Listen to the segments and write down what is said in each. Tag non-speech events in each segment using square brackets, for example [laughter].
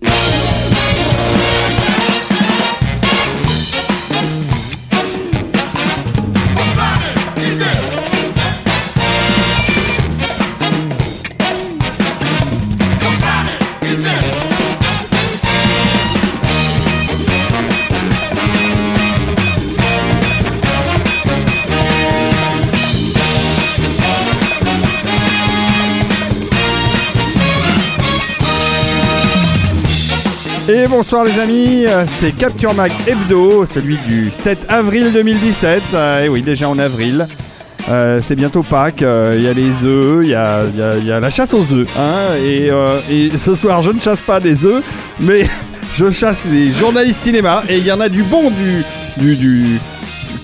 Yeah. Et bonsoir les amis, c'est Capture Mag Hebdo, celui du 7 avril 2017. Euh, et oui, déjà en avril. Euh, c'est bientôt Pâques, euh, il y a les œufs, il y a, y y la chasse aux œufs. hein. et, euh, et ce soir, je ne chasse pas des œufs, mais [laughs] je chasse des journalistes cinéma. Et il y en a du bon, du, du, du,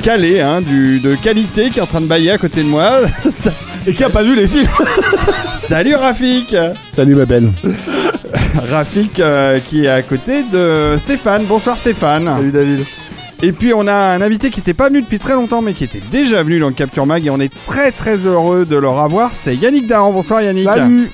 calé, hein, du, de qualité qui est en train de bailler à côté de moi. [laughs] Et qui a pas vu les films [laughs] Salut Rafik Salut ma belle. [laughs] Rafik euh, qui est à côté de Stéphane. Bonsoir Stéphane. Salut David. Et puis on a un invité qui n'était pas venu depuis très longtemps mais qui était déjà venu dans le Capture Mag et on est très très heureux de le revoir. C'est Yannick Dahan. Bonsoir Yannick. Salut.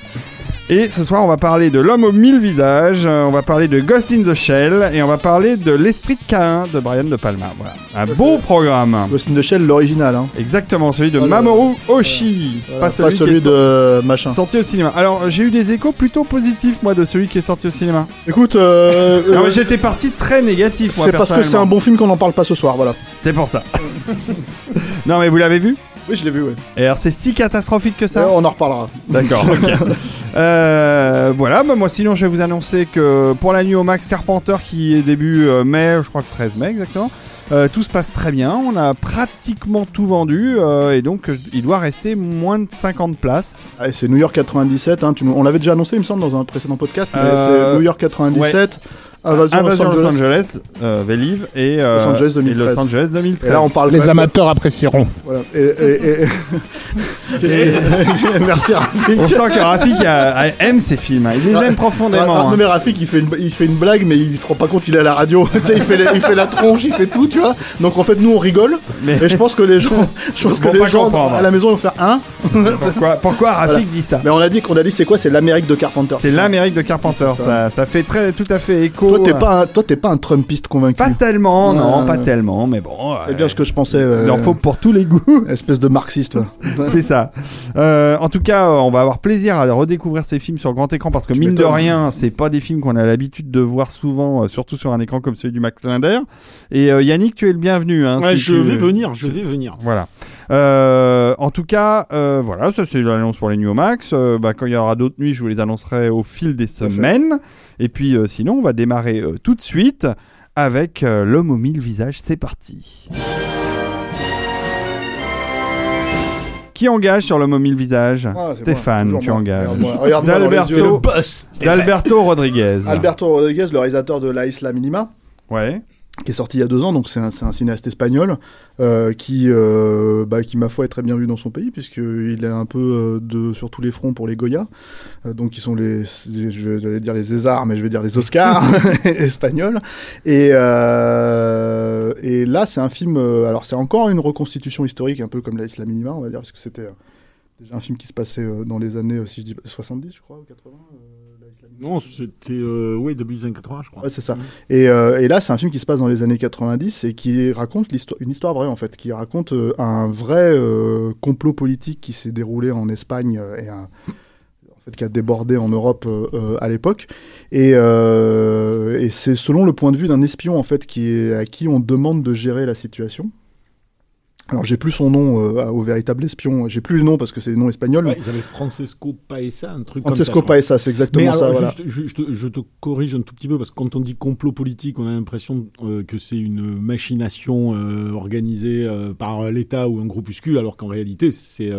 Et ce soir on va parler de l'homme aux mille visages, euh, on va parler de Ghost in the Shell et on va parler de l'esprit de Cain de Brian De Palma. Voilà. Un beau programme. Ghost in the Shell, l'original. Hein. Exactement, celui de le- Mamoru Oshii. Pas celui, qui est de machin. sorti au cinéma. Alors j'ai eu des échos plutôt positifs moi de celui qui est sorti au cinéma. Écoute, euh, [laughs] euh, j'étais parti très négatif c'est parce que c'est un bon film qu'on n'en parle pas ce soir, voilà. C'est pour ça. [laughs] non mais vous l'avez vu? Oui, je l'ai vu, ouais. Et alors c'est si catastrophique que ça Euh, on en reparlera. D'accord. [laughs] Euh, voilà, bah, moi sinon je vais vous annoncer que pour la nuit au Max Carpenter qui est début euh, mai, je crois que 13 mai exactement, euh, tout se passe très bien. On a pratiquement tout vendu et donc il doit rester moins de 50 places. C'est New York 97, hein, tu on l'avait déjà annoncé, il me semble, dans un précédent podcast, mais c'est New York 97, Invasion, Invasion Los Angeles. euh, et, euh, Los Angeles et 2013. Los Angeles 2013. Et là, on parle Les amateurs apprécieront. Voilà. Et, et- et- Qu'est-ce [laughs] [laughs] que- Merci Rafik. On sent que Rafik a- a- aime ces films, hein. il les aime profondément. Ah, hein. non mais Rafik il fait, une, il fait une blague mais il se rend pas compte il est à la radio [laughs] tu sais il fait, la- il fait la tronche il fait tout tu vois donc en fait nous on rigole Mais- et je pense que les gens je pense que les gens comprendre. à la maison vont faire un Pourquoi, pourquoi Rafik Voilà. dit ça mais on a dit qu'on a dit c'est quoi? C'est l'Amérique de Carpenter C'est l'Amérique de Carpenter, ça. Ça, fait très, tout à fait écho. Toi t'es pas un, toi t'es pas un Trumpiste convaincu Pas tellement, non, pas tellement, mais bon. c'est bien ce que je pensais euh, Il en faut pour tous les goûts. [laughs] espèce de marxiste. [laughs] C'est ça. Euh, en tout cas, euh, on va avoir plaisir à redécouvrir ces films sur grand écran parce que Tu mine de rien, c'est pas des films qu'on a l'habitude de voir souvent, surtout sur un écran comme celui du Max Linder. Et euh, Yannick, tu es le bienvenu. Hein, Ouais, si je tu- vais venir, je vais venir. Voilà. Euh, en tout cas, euh, voilà, ça c'est l'annonce pour les Nuits au Max. Euh, bah, quand il y aura d'autres nuits, je vous les annoncerai au fil des semaines. Et puis euh, sinon, on va démarrer euh, tout de suite avec euh, L'homme aux mille visages. C'est parti. Qui engage sur L'homme aux mille visages Ah, c'est Stéphane, moi, tu moi. engages. D'Alberto Rodriguez. Alberto Rodriguez le réalisateur de La Isla Minima Ouais. Qui est sorti il y a deux ans, donc c'est un, un cinéaste espagnol euh, qui, euh, bah, qui, ma foi, est très bien vu dans son pays, puisqu'il est un peu euh, de, sur tous les fronts pour les Goya, donc qui sont les, je vais dire les Césars, mais je vais dire les Oscars [laughs] espagnols. Et, et là, c'est un film, alors c'est encore une reconstitution historique, un peu comme La Isla on va dire, parce que c'était déjà un film qui se passait dans les années, si je dis 70, je crois, ou 80. euh, La Isla Minima. Non, c'était euh, ouais, début des années 80, je crois. Ouais, c'est ça. Et, euh, et là, c'est un film qui se passe dans les années 90 et qui raconte une histoire vraie, en fait, qui raconte euh, un vrai complot politique qui s'est déroulé en Espagne et un- en fait, qui a débordé en Europe à l'époque. Et, et c'est selon le point de vue d'un espion, en fait, qui est, à qui on demande de gérer la situation. Alors j'ai plus son nom euh, au véritable espion, j'ai plus le nom parce que c'est le nom espagnol. Ouais, ils avaient Francesco Paesa, un truc Francesco comme ça. Paesa, c'est exactement Mais ça. alors, Voilà. je, je te, je te corrige un tout petit peu parce que quand on dit complot politique, on a l'impression euh, que c'est une machination euh, organisée par l'État ou un groupuscule, alors qu'en réalité, c'est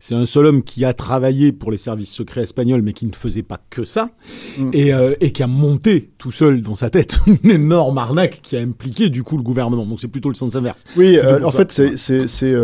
c'est un seul homme qui a travaillé pour les services secrets espagnols, mais qui ne faisait pas que ça, Mm. et, et qui a monté tout seul dans sa tête [laughs] une énorme arnaque qui a impliqué du coup le gouvernement. Donc c'est plutôt le sens inverse. Oui, en ça. fait, c'est c'est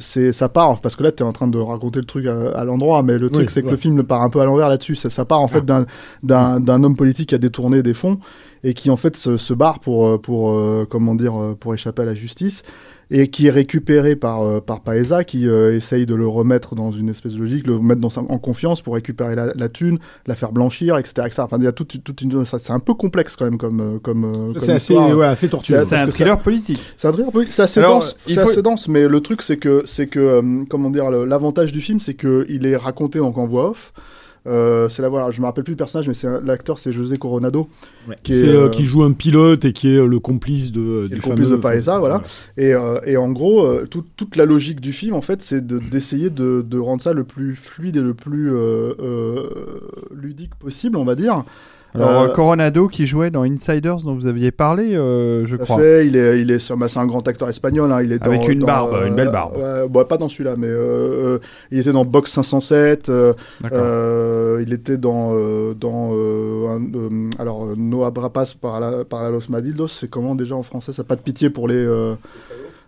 c'est euh, ça part parce que là, tu es en train de raconter le truc à, à l'endroit, mais le truc Oui, c'est que ouais. le film part un peu à l'envers là-dessus. Ça, ça part en fait d'un d'un homme politique qui a détourné des fonds et qui en fait se, se barre pour euh, pour euh, comment dire euh, pour échapper à la justice et qui est récupéré par euh, par Paesa qui euh, essaye de le remettre dans une espèce de logique, le mettre dans sa- en confiance pour récupérer la, la thune, la faire blanchir, etc., etc. Enfin, il y a toute toute une ça, c'est un peu complexe quand même comme euh, comme euh, comme C'est assez, ouais, assez tortueux. C'est- un thriller politique. C'est un thriller politique, c'est assez Alors, dense, faut- assez dense, mais le truc c'est que c'est que euh, comment dire l'avantage du film c'est que il est raconté donc en voix off. Euh, c'est la voix, alors, je me rappelle plus le personnage, mais c'est l'acteur c'est José Coronado, qui est, C'est euh, euh, qui joue un pilote et qui est euh, le complice de du le complice de Paesa, voilà. Et, euh, et en gros, tout- toute la logique du film, en fait, c'est de- d'essayer de, de rendre ça le plus fluide et le plus euh, euh, ludique possible, on va dire. Alors, Euh, Coronado qui jouait dans Insiders dont vous aviez parlé, euh, je crois. fait, il est, il est, bah, c'est un grand acteur espagnol. Hein, il est Avec dans- une dans, barbe, euh, une belle barbe. ouais, bon, pas dans celui-là, mais euh, euh, il était dans Box 507. euh, D'accord. euh, il était dans euh, dans euh, un- euh, alors euh, No Abrapas para, la, los Madildos. C'est comment déjà en français? Ça pas de pitié pour les. euh,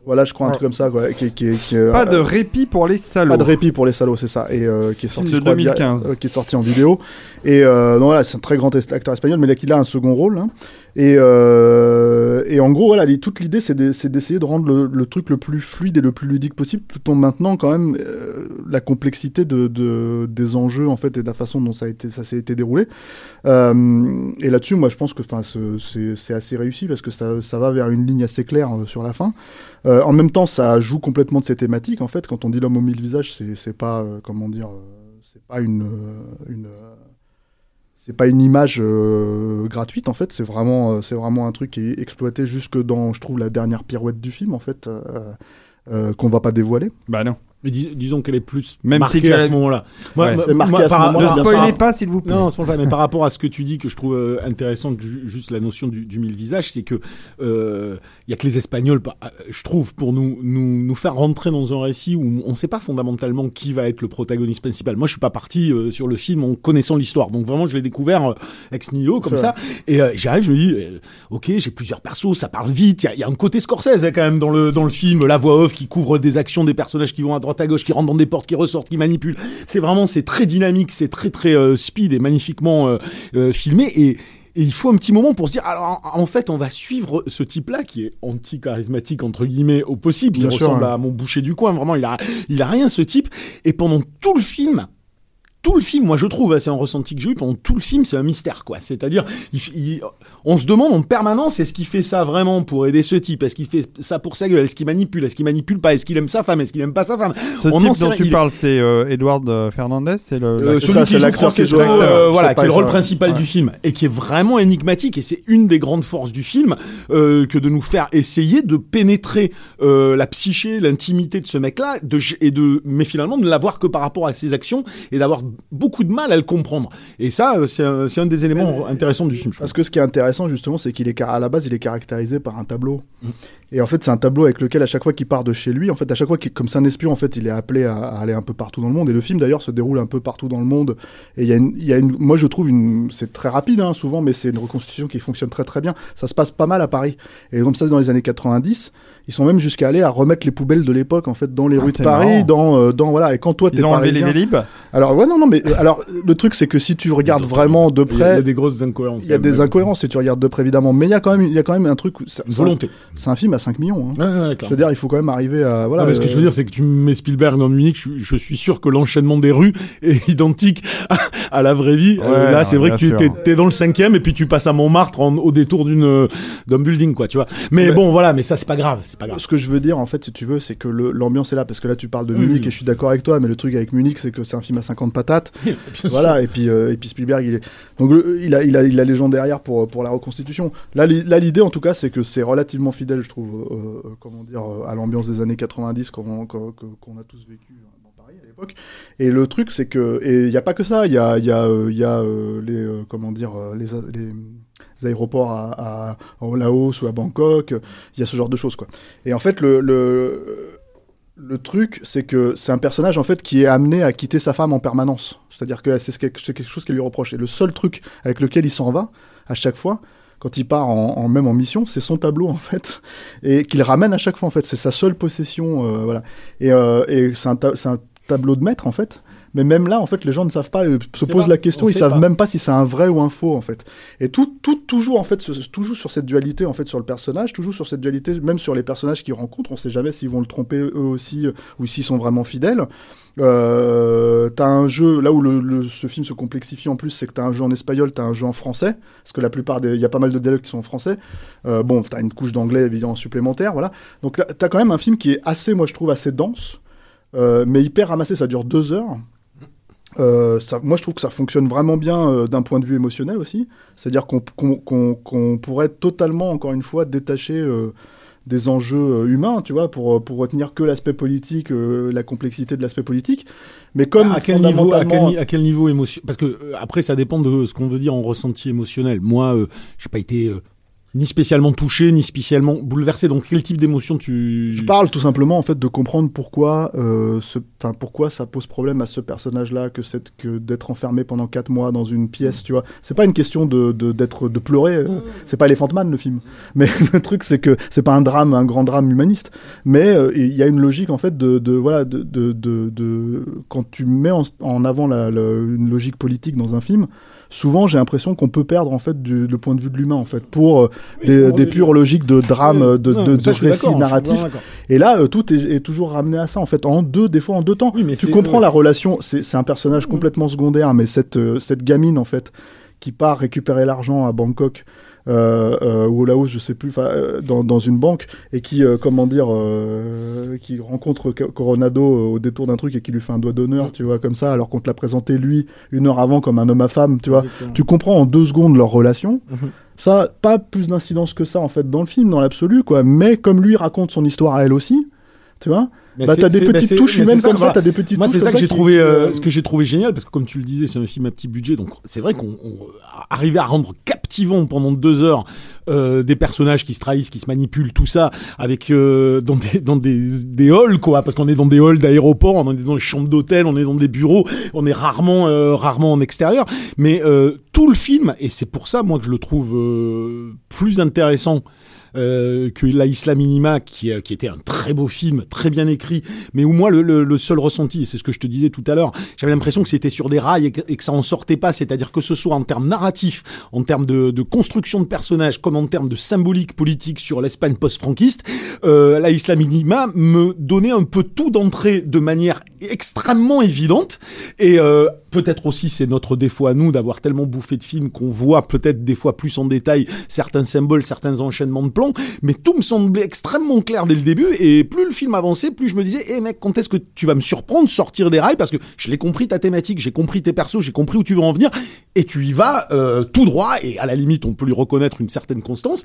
voilà, je crois un truc comme ça, quoi. Qui, qui, qui, euh, Pas de répit pour les salauds. pas de répit pour les salauds, c'est ça. Et euh, qui est sorti de je crois, via- 2015. euh, qui est sorti en vidéo. Et euh, non, voilà, c'est un très grand acteur espagnol, mais là, il a un second rôle. hein. Et, euh, et en gros, voilà, toute l'idée, c'est d'e- c'est d'essayer de rendre le, truc le plus fluide et le plus ludique possible, tout en maintenant quand même euh, la complexité de, de- des enjeux en fait et de la façon dont ça s'est été déroulé. Euh, et là-dessus, moi, je pense que, c'est assez réussi parce que ça, va vers une ligne assez claire euh, sur la fin. En même temps, ça joue complètement de ces thématiques. En fait, quand on dit l'homme aux mille visages, c'est pas comment dire, c'est pas une une c'est pas une image euh, gratuite en fait. C'est vraiment euh, c'est vraiment un truc qui est exploité jusque dans, je trouve, la dernière pirouette du film en fait. euh, qu'on va pas dévoiler. Bah non. Mais dis- disons qu'elle est plus Même marquée si à ce moment-là. Ouais, par-. Ne spoilez pas, s'il vous plaît. Non, pas mais par rapport à ce que tu dis que je trouve euh, intéressant, ju- juste la notion du, du mille visages, c'est que euh, il y a que les Espagnols, pas- euh, je trouve, pour nous, nous nous faire rentrer dans un récit où on ne sait pas fondamentalement qui va être le protagoniste principal. Moi, je suis pas parti euh, sur le film en connaissant l'histoire, donc vraiment, je l'ai découvert euh, ex nihilo comme ça. Et euh, j'arrive, je me dis, euh, ok, j'ai plusieurs persos, ça parle vite. Il y a, il y a un côté Scorsese hein, quand même dans le dans le film, la voix off qui couvre des actions des personnages qui vont à droite à gauche, qui rentrent dans des portes, qui ressortent, qui manipulent. C'est vraiment, c'est très dynamique, c'est très très euh, speed et magnifiquement euh, euh, filmé. Et, et il faut un petit moment pour se dire, alors en fait, on va suivre ce type-là qui est anti-charismatique entre guillemets au possible. Il Bien sûr, ressemble à mon boucher du coin. Vraiment, il a, il a rien ce type. Et pendant tout le film. Tout le film, moi je trouve, hein, c'est un ressenti que j'ai eu pendant tout le film, c'est un mystère quoi. C'est-à-dire, il, f- il- on se demande en permanence est-ce qu'il fait ça vraiment pour aider ce type, est-ce qu'il fait ça pour sa gueule, est-ce qu'il manipule, est-ce qu'il manipule pas, est-ce qu'il aime sa femme, est-ce qu'il aime pas sa femme? Ce On en type sait dont rien. tu Il- parles, c'est euh, Edward euh, Fernandez, c'est le. Euh, celui ça, qui l'acteur qui joue euh, voilà, qui est le rôle ça. principal Ouais. du film et qui est vraiment énigmatique et c'est une des grandes forces du film euh, que de nous faire essayer de pénétrer euh, la psyché, l'intimité de ce mec-là, de, et de, mais finalement de ne l'avoir que par rapport à ses actions et d'avoir beaucoup de mal à le comprendre. Et ça, euh, c'est un, des éléments intéressants du film. Parce que ce qui est intéressant justement, c'est qu'il est à la base, il est caractérisé par un tableau. Mm. Et en fait, c'est un tableau avec lequel à chaque fois qu'il part de chez lui, en fait, à chaque fois qu'il, comme c'est un espion, en fait, il est appelé à, à aller un peu partout dans le monde. Et le film d'ailleurs se déroule un peu partout dans le monde. Et il y a une, il y a une, moi je trouve une, c'est très rapide hein, souvent, mais c'est une reconstitution qui fonctionne très très bien. Ça se passe pas mal à Paris. Et comme ça, dans les années 90, ils sont même jusqu'à aller à remettre les poubelles de l'époque en fait dans les Ah, rues de Paris, marrant. dans, euh, dans voilà. Et quand toi t'es Ils ont enlevé les parisien, Vélib. alors ouais non non mais euh, alors le truc c'est que si tu regardes vraiment de Il y, a, il y a près des grosses incohérences. il y a même. des incohérences si tu regardes de près évidemment, mais il y a quand même, il y a quand même un truc. Une volonté. C'est un film à 5 millions. hein. Ouais, ouais, ouais, Je veux dire, il faut quand même arriver à voilà. Non, mais ce que euh, je veux dire, c'est que tu mets Spielberg dans Munich, je, je suis sûr que l'enchaînement des rues est [laughs] identique à, à la vraie vie. Euh, là, c'est vrai que tu sûr. es, dans le cinquième et puis tu passes à Montmartre en- au détour d'une euh, d'un building, quoi, tu vois. Mais bon, voilà, mais ça c'est pas grave, pas grave. Ce que je veux dire, en fait, si tu veux, c'est que l'ambiance est là, parce que là, tu parles de Oui, Munich oui. et je suis d'accord avec toi, mais le truc avec Munich, c'est que c'est un film à 50 patates [laughs] voilà. Et puis et puis Spielberg, il est donc il a il a il a les gens derrière pour pour la reconstitution. Là l'idée en tout cas, c'est que c'est relativement fidèle, je trouve, comment dire, à l'ambiance des années 90 qu'on qu'on a tous vécu. Et le truc, c'est que, et il n'y a pas que ça, il y a, y a, euh, y a euh, les, euh, comment dire, les, les aéroports à, à, au Laos ou à Bangkok, il y a ce genre de choses, quoi. Et en fait, le, le, le truc, c'est que c'est un personnage, en fait, qui est amené à quitter sa femme en permanence. C'est-à-dire que c'est quelque chose qui lui reproche. Et le seul truc avec lequel il s'en va, à chaque fois, quand il part en, même en mission, c'est son tableau en fait, et qu'il ramène à chaque fois en fait. C'est sa seule possession, voilà. Et, et c'est un, un, tableau de maître en fait. Mais même là, en fait, les gens ne savent pas, euh, se posent la question, ils savent même pas si c'est un vrai ou un faux, en fait. Et tout, tout toujours, en fait, toujours sur cette dualité, en fait, sur le personnage, toujours sur cette dualité, même sur les personnages qu'ils rencontrent, on sait jamais s'ils vont le tromper eux aussi, euh, ou s'ils sont vraiment fidèles. Euh, t'as un jeu, là où le, ce film se complexifie en plus, c'est que t'as un jeu en espagnol, t'as un jeu en français, parce que la plupart des, il y a pas mal de dialogues qui sont en français. Euh, bon, t'as une couche d'anglais évidemment supplémentaire, voilà. Donc t'as quand même un film qui est assez, moi je trouve, assez dense. Euh, mais hyper ramassé, ça dure deux heures. Euh, ça, moi, je trouve que ça fonctionne vraiment bien euh, d'un point de vue émotionnel aussi. C'est-à-dire qu'on pourrait totalement, encore une fois, détacher des enjeux humains, tu vois, pour, pour retenir que l'aspect politique, la complexité de l'aspect politique. Mais comme à quel niveau, à quel, à quel niveau émotion Parce que après, ça dépend de ce qu'on veut dire en ressenti émotionnel. Moi, j'ai pas été ni spécialement touché, ni spécialement bouleversé. Donc quel type d'émotion tu Je parle tout simplement en fait de comprendre pourquoi, euh, ce, pourquoi ça pose problème à ce personnage-là que c'est que d'être enfermé pendant quatre mois dans une pièce, tu vois. C'est pas une question de d'être de, pleurer. Euh, c'est pas Elephant Man le film. Mais [laughs] le truc c'est que c'est pas un drame, un grand drame humaniste. Mais euh, il y a une logique en fait de, de voilà de, de, de, quand tu mets en, en avant la, une logique politique dans un film souvent j'ai l'impression qu'on peut perdre en fait du, le point de vue de l'humain en fait pour euh, des, des pures logiques de drame, de, de, de récit narratif. Et là, euh, tout est, est, toujours ramené à ça en fait en deux, des fois en deux temps. mais tu comprends la relation. C'est un personnage complètement secondaire, mais cette euh, cette gamine en fait qui part récupérer l'argent à Bangkok euh, euh, ou au Laos, je sais plus, euh, dans, dans, une banque, et qui, comment dire, qui rencontre Coronado au détour d'un truc et qui lui fait un doigt d'honneur, tu vois, comme ça, alors qu'on te l'a présenté lui une heure avant comme un homme à femme, tu vois. Tu comprends en deux secondes leur relation. Mhm. Ça, pas plus d'incidence que ça en fait dans le film, dans l'absolu, quoi. Mais comme lui raconte son histoire à elle aussi, tu vois, bah, t'as des petites touches humaines comme ça, t'as des petites Moi, c'est ça que j'ai trouvé, euh, ce que j'ai trouvé génial, parce que comme tu le disais, c'est un film à petit budget, donc c'est vrai qu'on arrivait à rendre captivant pendant deux heures euh, des personnages qui se trahissent, qui se manipulent, tout ça, avec euh, dans des dans des des halls quoi, parce qu'on est dans des halls d'aéroport, on est dans des chambres d'hôtel, on est dans des bureaux, on est rarement euh, rarement en extérieur, mais euh, tout le film, et c'est pour ça moi que je le trouve plus intéressant euh, que La Isla Minima, qui, euh, qui, était un très beau film, très bien écrit, mais où moi, le, seul ressenti, c'est ce que je te disais tout à l'heure, j'avais l'impression que c'était sur des rails et que, ça en sortait pas, c'est-à-dire que ce soit en termes narratifs, en termes de, construction de personnages, comme en termes de symbolique politique sur l'Espagne post-franquiste, euh, La Isla me donnait un peu tout d'entrée de manière extrêmement évidente, et euh, peut-être aussi c'est notre défaut à nous d'avoir tellement bouffé de films qu'on voit peut-être des fois plus en détail certains symboles, certains enchaînements de plans, mais tout me semblait extrêmement clair dès le début. Et plus le film avançait, plus je me disais, hé eh, mec, quand est-ce que tu vas me surprendre, sortir des rails parce que je l'ai compris ta thématique, j'ai compris tes persos, j'ai compris où tu veux en venir et tu y vas euh, tout droit et à la limite on peut lui reconnaître une certaine constance.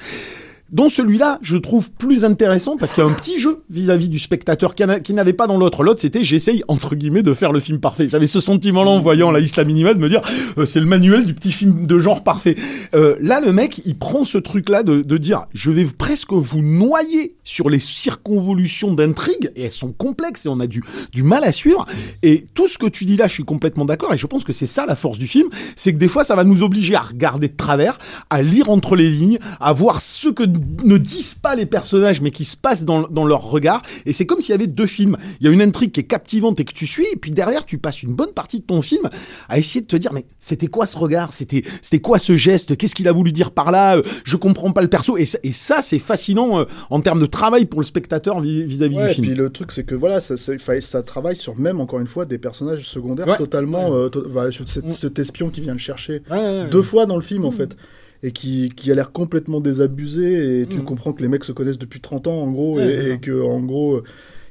Dans celui-là, je trouve plus intéressant parce qu'il y a un petit jeu vis-à-vis du spectateur qui n'avait pas dans l'autre. L'autre, c'était j'essaye entre guillemets de faire le film parfait. J'avais ce sentiment-là en voyant la Isla Minima de me dire euh, c'est le manuel du petit film de genre parfait. Euh, là, le mec, il prend ce truc-là de, de dire je vais presque vous noyer sur les circonvolutions d'intrigue et elles sont complexes et on a du, du mal à suivre. Et tout ce que tu dis là, je suis complètement d'accord et je pense que c'est ça la force du film, c'est que des fois, ça va nous obliger à regarder de travers, à lire entre les lignes, à voir ce que ne disent pas les personnages, mais qui se passent dans, dans leur regard. Et c'est comme s'il y avait deux films. Il y a une intrigue qui est captivante et que tu suis, et puis derrière, tu passes une bonne partie de ton film à essayer de te dire, mais c'était quoi ce regard? C'était c'était quoi ce geste? Qu'est-ce qu'il a voulu dire par là? Je comprends pas le perso. Et ça, et ça c'est fascinant euh, en termes de travail pour le spectateur vis-à-vis du film. Et puis le truc, c'est que voilà, ça, ça, travaille sur même, encore une fois, des personnages secondaires totalement. Euh, cet, espion qui vient le chercher deux fois dans le film, en mmh. fait et qui, qui a l'air complètement désabusé et tu mm. comprends que les mecs se connaissent depuis 30 ans en gros et, que en gros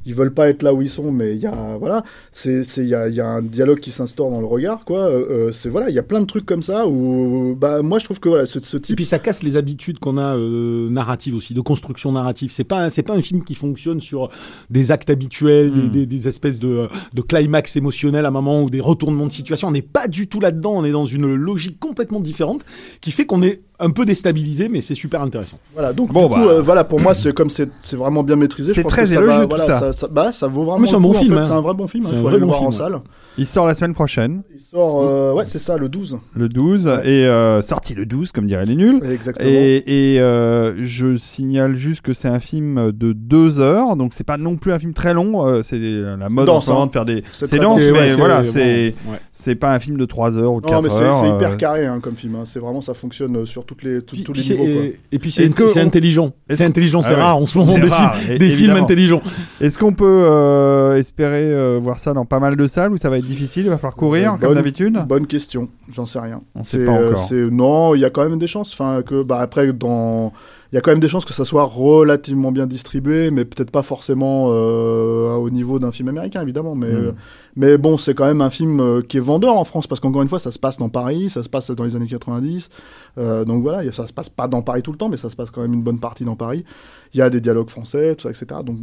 ils veulent pas être là où ils sont, mais il y a voilà, c'est c'est il y a, il y a un dialogue qui s'instaure dans le regard, quoi. Euh, euh, c'est voilà, il y a plein de trucs comme ça où bah moi je trouve que voilà ce, ce Et type. puis ça casse les habitudes qu'on a euh, narratives aussi, de construction narrative. C'est pas c'est pas un film qui fonctionne sur des actes habituels, Hmm. des espèces de, de climax émotionnel à un moment ou des retournements de situation. On n'est pas du tout là-dedans. On est dans une logique complètement différente qui fait qu'on est un peu déstabilisé, mais c'est super intéressant. Voilà, donc Bon, du coup, bah. euh, voilà, pour moi, c'est comme c'est c'est vraiment bien maîtrisé. C'est très que ça élogieux, va, tout voilà, ça. bah, ça vaut vraiment. C'est un bon coup, en film, fait, hein. C'est un vrai bon film. Il C'est un faut vrai aller le bon voir en film, salle. Il sort la semaine prochaine, Il sort, euh, ouais, c'est ça, le 12. le 12, et euh, sorti le 12, comme diraient les nuls. Exactement. Et, et, euh, je signale juste que c'est un film de deux heures, donc c'est pas non plus un film très long. c'est la mode en ce moment hein. de faire des. C'est dense, mais voilà, c'est ouais. c'est pas un film de 3 heures ou de Non, 4 mais c'est heures. c'est hyper carré hein, comme film. hein. C'est vraiment, ça fonctionne euh, sur toutes les, tout- Puis- tous puis les niveaux. quoi. et, et puis c'est Est-ce que c'est on- intelligent. est-ce C'est intelligent, c'est Ah ouais. rare en ce moment des, rare, films, des intelligents. Est-ce qu'on peut euh, espérer euh, voir ça dans pas mal de salles ou ça va être difficile Il va falloir courir comme d'habitude Bonne question, j'en sais rien. On sait pas euh, encore. non, il y a quand même des chances. Enfin, que bah après dans, il y a quand même des chances que ça soit relativement bien distribué, mais peut-être pas forcément euh, au niveau d'un film américain, évidemment. Mais, Mm. euh, mais bon, c'est quand même un film euh, qui est vendeur en France parce qu'encore une fois, ça se passe dans Paris, ça se passe dans les années 90. Euh, donc voilà, ça se passe pas dans Paris tout le temps, mais ça se passe quand même une bonne partie dans Paris. Il y a des dialogues français, tout ça, etc. Donc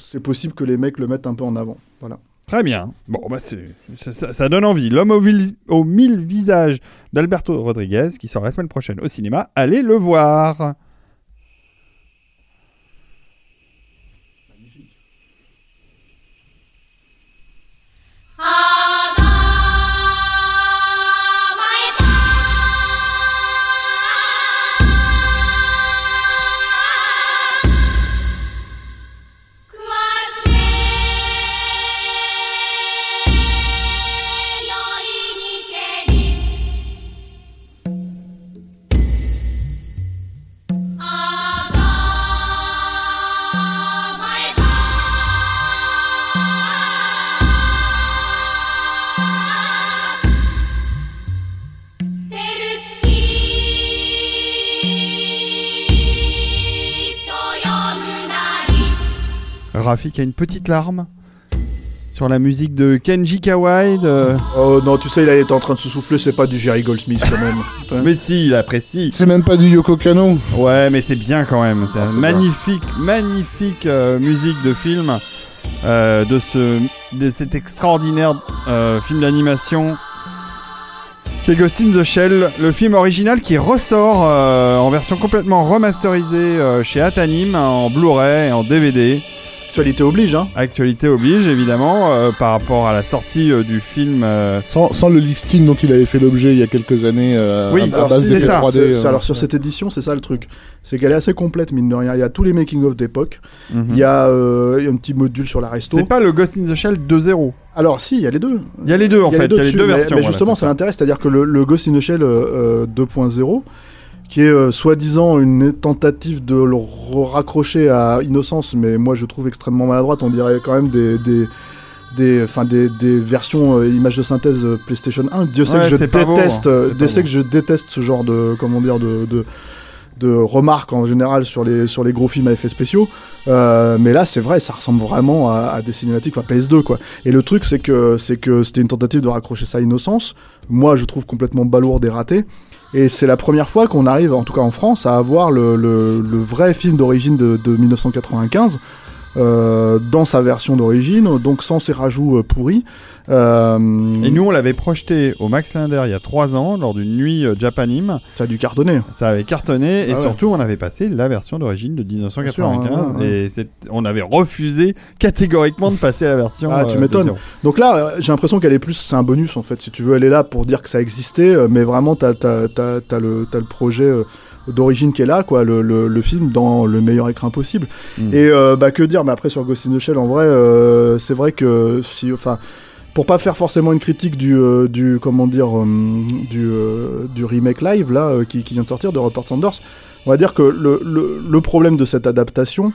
c'est possible que les mecs le mettent un peu en avant. Voilà. Très bien. Bon, bah ça, donne envie. L'homme aux mille visages d'Alberto Rodriguez, qui sort la semaine prochaine au cinéma. Allez le voir. Rafik a une petite larme sur la musique de Kenji Kawai. de- Oh non, tu sais, il était en train de se souffler, c'est pas du Jerry Goldsmith quand même. [laughs] Mais si, il apprécie. C'est même pas du Yoko Kano. Ouais, mais c'est bien quand même. C'est Ah, magnifique, magnifique euh, musique de film euh, de ce, de cet extraordinaire euh, film d'animation qui est Ghost in the Shell, le film original qui ressort euh, en version complètement remasterisée euh, chez Atanim en Blu-ray et en DVD. Actualité oblige, hein. Actualité oblige évidemment euh, par rapport à la sortie euh, du film. euh, Sans, sans le lifting dont il avait fait l'objet il y a quelques années euh, Oui, à, à alors, base c'est d'effets ça, 3D. C'est- c'est- euh, alors sur cette édition, c'est ça le truc. C'est qu'elle est assez complète, mine de rien. Il y a tous les making-of d'époque. mhm. Il y a euh, il y a un petit module sur la resto. C'est pas le Ghost in the Shell 2.0. Alors si, il y a les deux. Il y a les deux en Il y a fait, il y a les deux mais- versions. Mais voilà, justement, c'est ça l'intéresse, c'est-à-dire que le, le Ghost in the Shell euh, euh, 2.0, qui est euh, soi-disant une tentative de le raccrocher à Innocence, mais moi je trouve extrêmement maladroite. On dirait quand même des des des, enfin des, des versions euh, images de synthèse euh, PlayStation 1. Dieu sait Ouais, que je déteste, hein. euh, Dieu sait que je déteste ce genre de comment dire de, de de remarques en général sur les sur les gros films à effets spéciaux Euh, mais là c'est vrai ça ressemble vraiment à, à des cinématiques enfin PS2 quoi et le truc c'est que c'est que c'était une tentative de raccrocher ça à Innocence moi je trouve complètement balourd et raté et c'est la première fois qu'on arrive en tout cas en France à avoir le, vrai film d'origine de, de 1995 euh, dans sa version d'origine donc sans ces rajouts euh, pourris Euh, Et nous, on l'avait projeté au Max Linder il y a trois ans, lors d'une nuit euh, Japanime. ça a dû cartonner Ça avait cartonné, et Ah ouais. surtout, on avait passé la version d'origine de 1995. Bien sûr, hein, ouais, ouais. Et c'est- on avait refusé catégoriquement de passer à la version. Ah, tu euh, m'étonnes. Donc là, euh, j'ai l'impression qu'elle est plus, c'est un bonus en fait. Si tu veux, elle est là pour dire que ça existait, euh, mais vraiment, t'as, t'as, t'as, t'as le, projet euh, d'origine qui est là, quoi, le, le, le film dans le meilleur écran possible. Mm. Et euh, bah que dire, mais après sur Ghost in the Shell, en vrai, euh, c'est vrai que si, enfin. Pour pas faire forcément une critique du, euh, du comment dire euh, du, euh, du remake live là qui, qui vient de sortir de Rupert Sanders, on va dire que le, le, le problème de cette adaptation,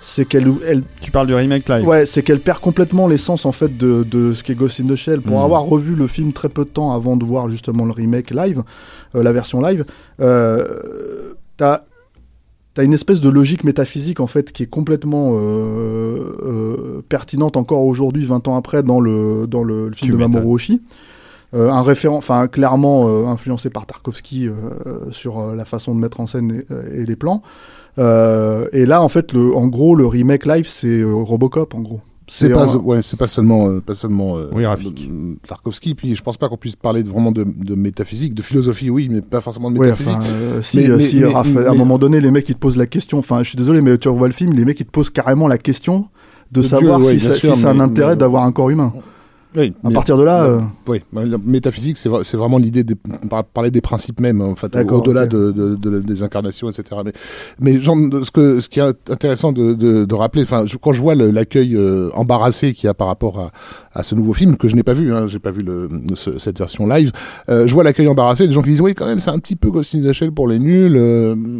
c'est qu'elle elle, Tu parles du remake live. Ouais, c'est qu'elle perd complètement l'essence en fait de, de ce qu'est Ghost in the Shell. Pour Mm. avoir revu le film très peu de temps avant de voir justement le remake live, la version live, euh, t'as t'as une espèce de logique métaphysique en fait qui est complètement euh, euh, pertinente encore aujourd'hui, 20 ans après, dans le dans le, le film Tu de Mamoru. Oshii. Euh, un référent, enfin clairement euh, influencé par Tarkovsky euh, sur euh, la façon de mettre en scène et, et les plans. Euh, et là, en fait, le, en gros, le remake live, c'est euh, Robocop, en gros. C'est pas, un- ouais, c'est pas seulement, euh, pas seulement euh, Oui, Tarkovsky. Puis je pense pas qu'on puisse parler de, vraiment de, de métaphysique, de philosophie, oui, mais pas forcément de Ouais, métaphysique. enfin, euh, si, Mais- euh, mais- si, mais- Raph, à un moment donné, les mecs ils te posent la question. Enfin, je suis désolé, mais tu revois le film, les mecs ils te posent carrément la question de De savoir Dieu, ouais, si, bien ça, sûr, si ça a un intérêt d'avoir un corps humain. Oui, À partir de là, euh, Oui, la métaphysique, c'est vra- c'est vraiment l'idée de par- parler des principes mêmes, en fait, au-delà de, de- de- des incarnations, etc. Mais, mais genre, ce, que, ce qui est intéressant de, de, rappeler, enfin, quand je vois l'accueil euh, embarrassé qu'il y a par rapport à, à ce nouveau film que je n'ai pas vu, hein, j'ai pas vu le, ce- cette version live, euh, je vois l'accueil embarrassé des gens qui disent oui, quand même, c'est un petit peu Ghost in the Shell pour les nuls,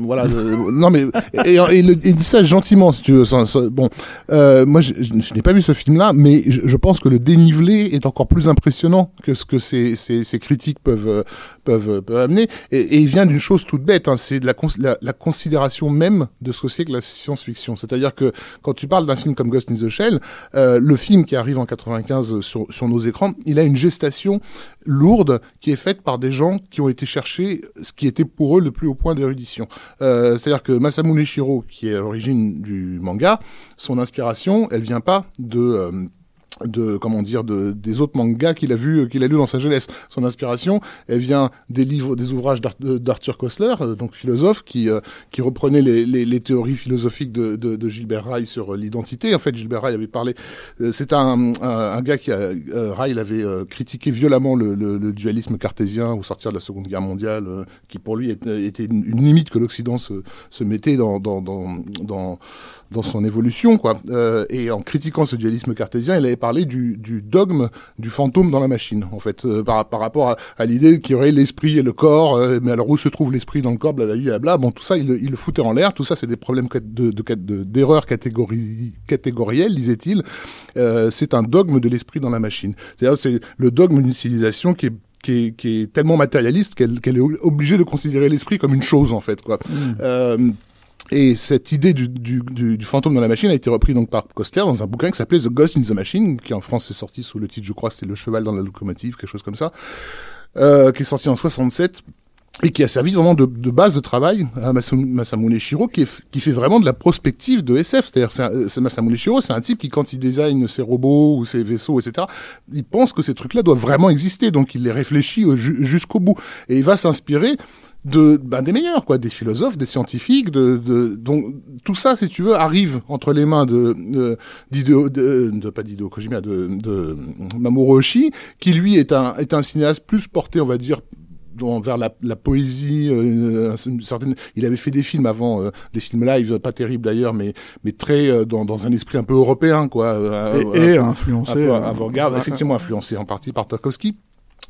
voilà. [laughs] non mais et, et, le- et dit ça gentiment, si tu veux. bon, moi, je, je- je n'ai pas vu ce film-là, mais je, je pense que le dénivelé est encore plus impressionnant que ce que ces, critiques peuvent, euh, euh, amener. Et, il vient d'une chose toute bête, hein, c'est de la, cons- la, la considération même de ce que c'est que la science-fiction. C'est-à-dire que quand tu parles d'un film comme Ghost in the Shell, euh, le film qui arrive en 95 sur, nos écrans, il a une gestation lourde qui est faite par des gens qui ont été chercher ce qui était pour eux le plus haut point d'érudition. C'est-à-dire que Masamune Shiro, qui est à l'origine du manga, son inspiration, elle vient pas de de comment dire de des autres mangas qu'il a vu qu'il a lu dans sa jeunesse son inspiration elle vient des livres des ouvrages de- d'Arthur Koestler euh, donc philosophe qui euh, qui reprenait les, les, les théories philosophiques de, de, de Gilbert Ryle sur euh, l'identité en fait Gilbert Ryle avait parlé euh, c'est un, un un gars qui a euh, Ryle avait euh, critiqué violemment le, le, le dualisme cartésien au sortir de la Seconde Guerre mondiale euh, qui pour lui était, était une, limite que l'Occident se, se mettait dans dans dans, dans dans son évolution, quoi. Euh, et en critiquant ce dualisme cartésien, il avait parlé du, du dogme du fantôme dans la machine, en fait, euh, par, par rapport à, à l'idée qu'il y aurait l'esprit et le corps. euh, mais alors où se trouve l'esprit dans le corps, blablabla, bla. Bon, tout ça, il, le- il le foutait en l'air. Tout ça, c'est des problèmes cat- de de- de- d'erreur catégorie catégorielle, disait-il. Euh, c'est un dogme de l'esprit dans la machine. C'est-à-dire, c'est le dogme d'une civilisation qui est qui est, qui est tellement matérialiste qu'elle est obligée de considérer l'esprit comme une chose en fait quoi. Euh, et cette idée du, du, du, du fantôme dans la machine a été reprise donc par Kostler dans un bouquin qui s'appelait The Ghost in the Machine, qui en France est sorti sous le titre, je crois, c'était Le cheval dans la locomotive, quelque chose comme ça, euh, qui est sorti en 67 et qui a servi vraiment de, de base de travail à Masamune Shiro, qui, est- qui fait vraiment de la prospective de SF. C'est-à-dire, c'est Masamune Shiro, c'est un type qui, quand il design ses robots ou ses vaisseaux, etc., il pense que ces trucs-là doivent vraiment exister, donc il les réfléchit au- ju- jusqu'au bout. Et il va s'inspirer de ben, des meilleurs quoi des philosophes des scientifiques de, de donc tout ça si tu veux arrive entre les mains de de d'Hideo- de, de pas d'Hideo Kojima de, de Mamoru Oshii qui lui est un est un cinéaste plus porté on va dire dans- vers la, la poésie, euh, une certaine. Il avait fait des films avant, euh, des films live, pas terribles d'ailleurs, mais mais très euh, dans, dans un esprit un peu européen, quoi. euh, et, euh, et un influencé. euh, avant-garde, effectivement influencé en partie par Tarkovsky.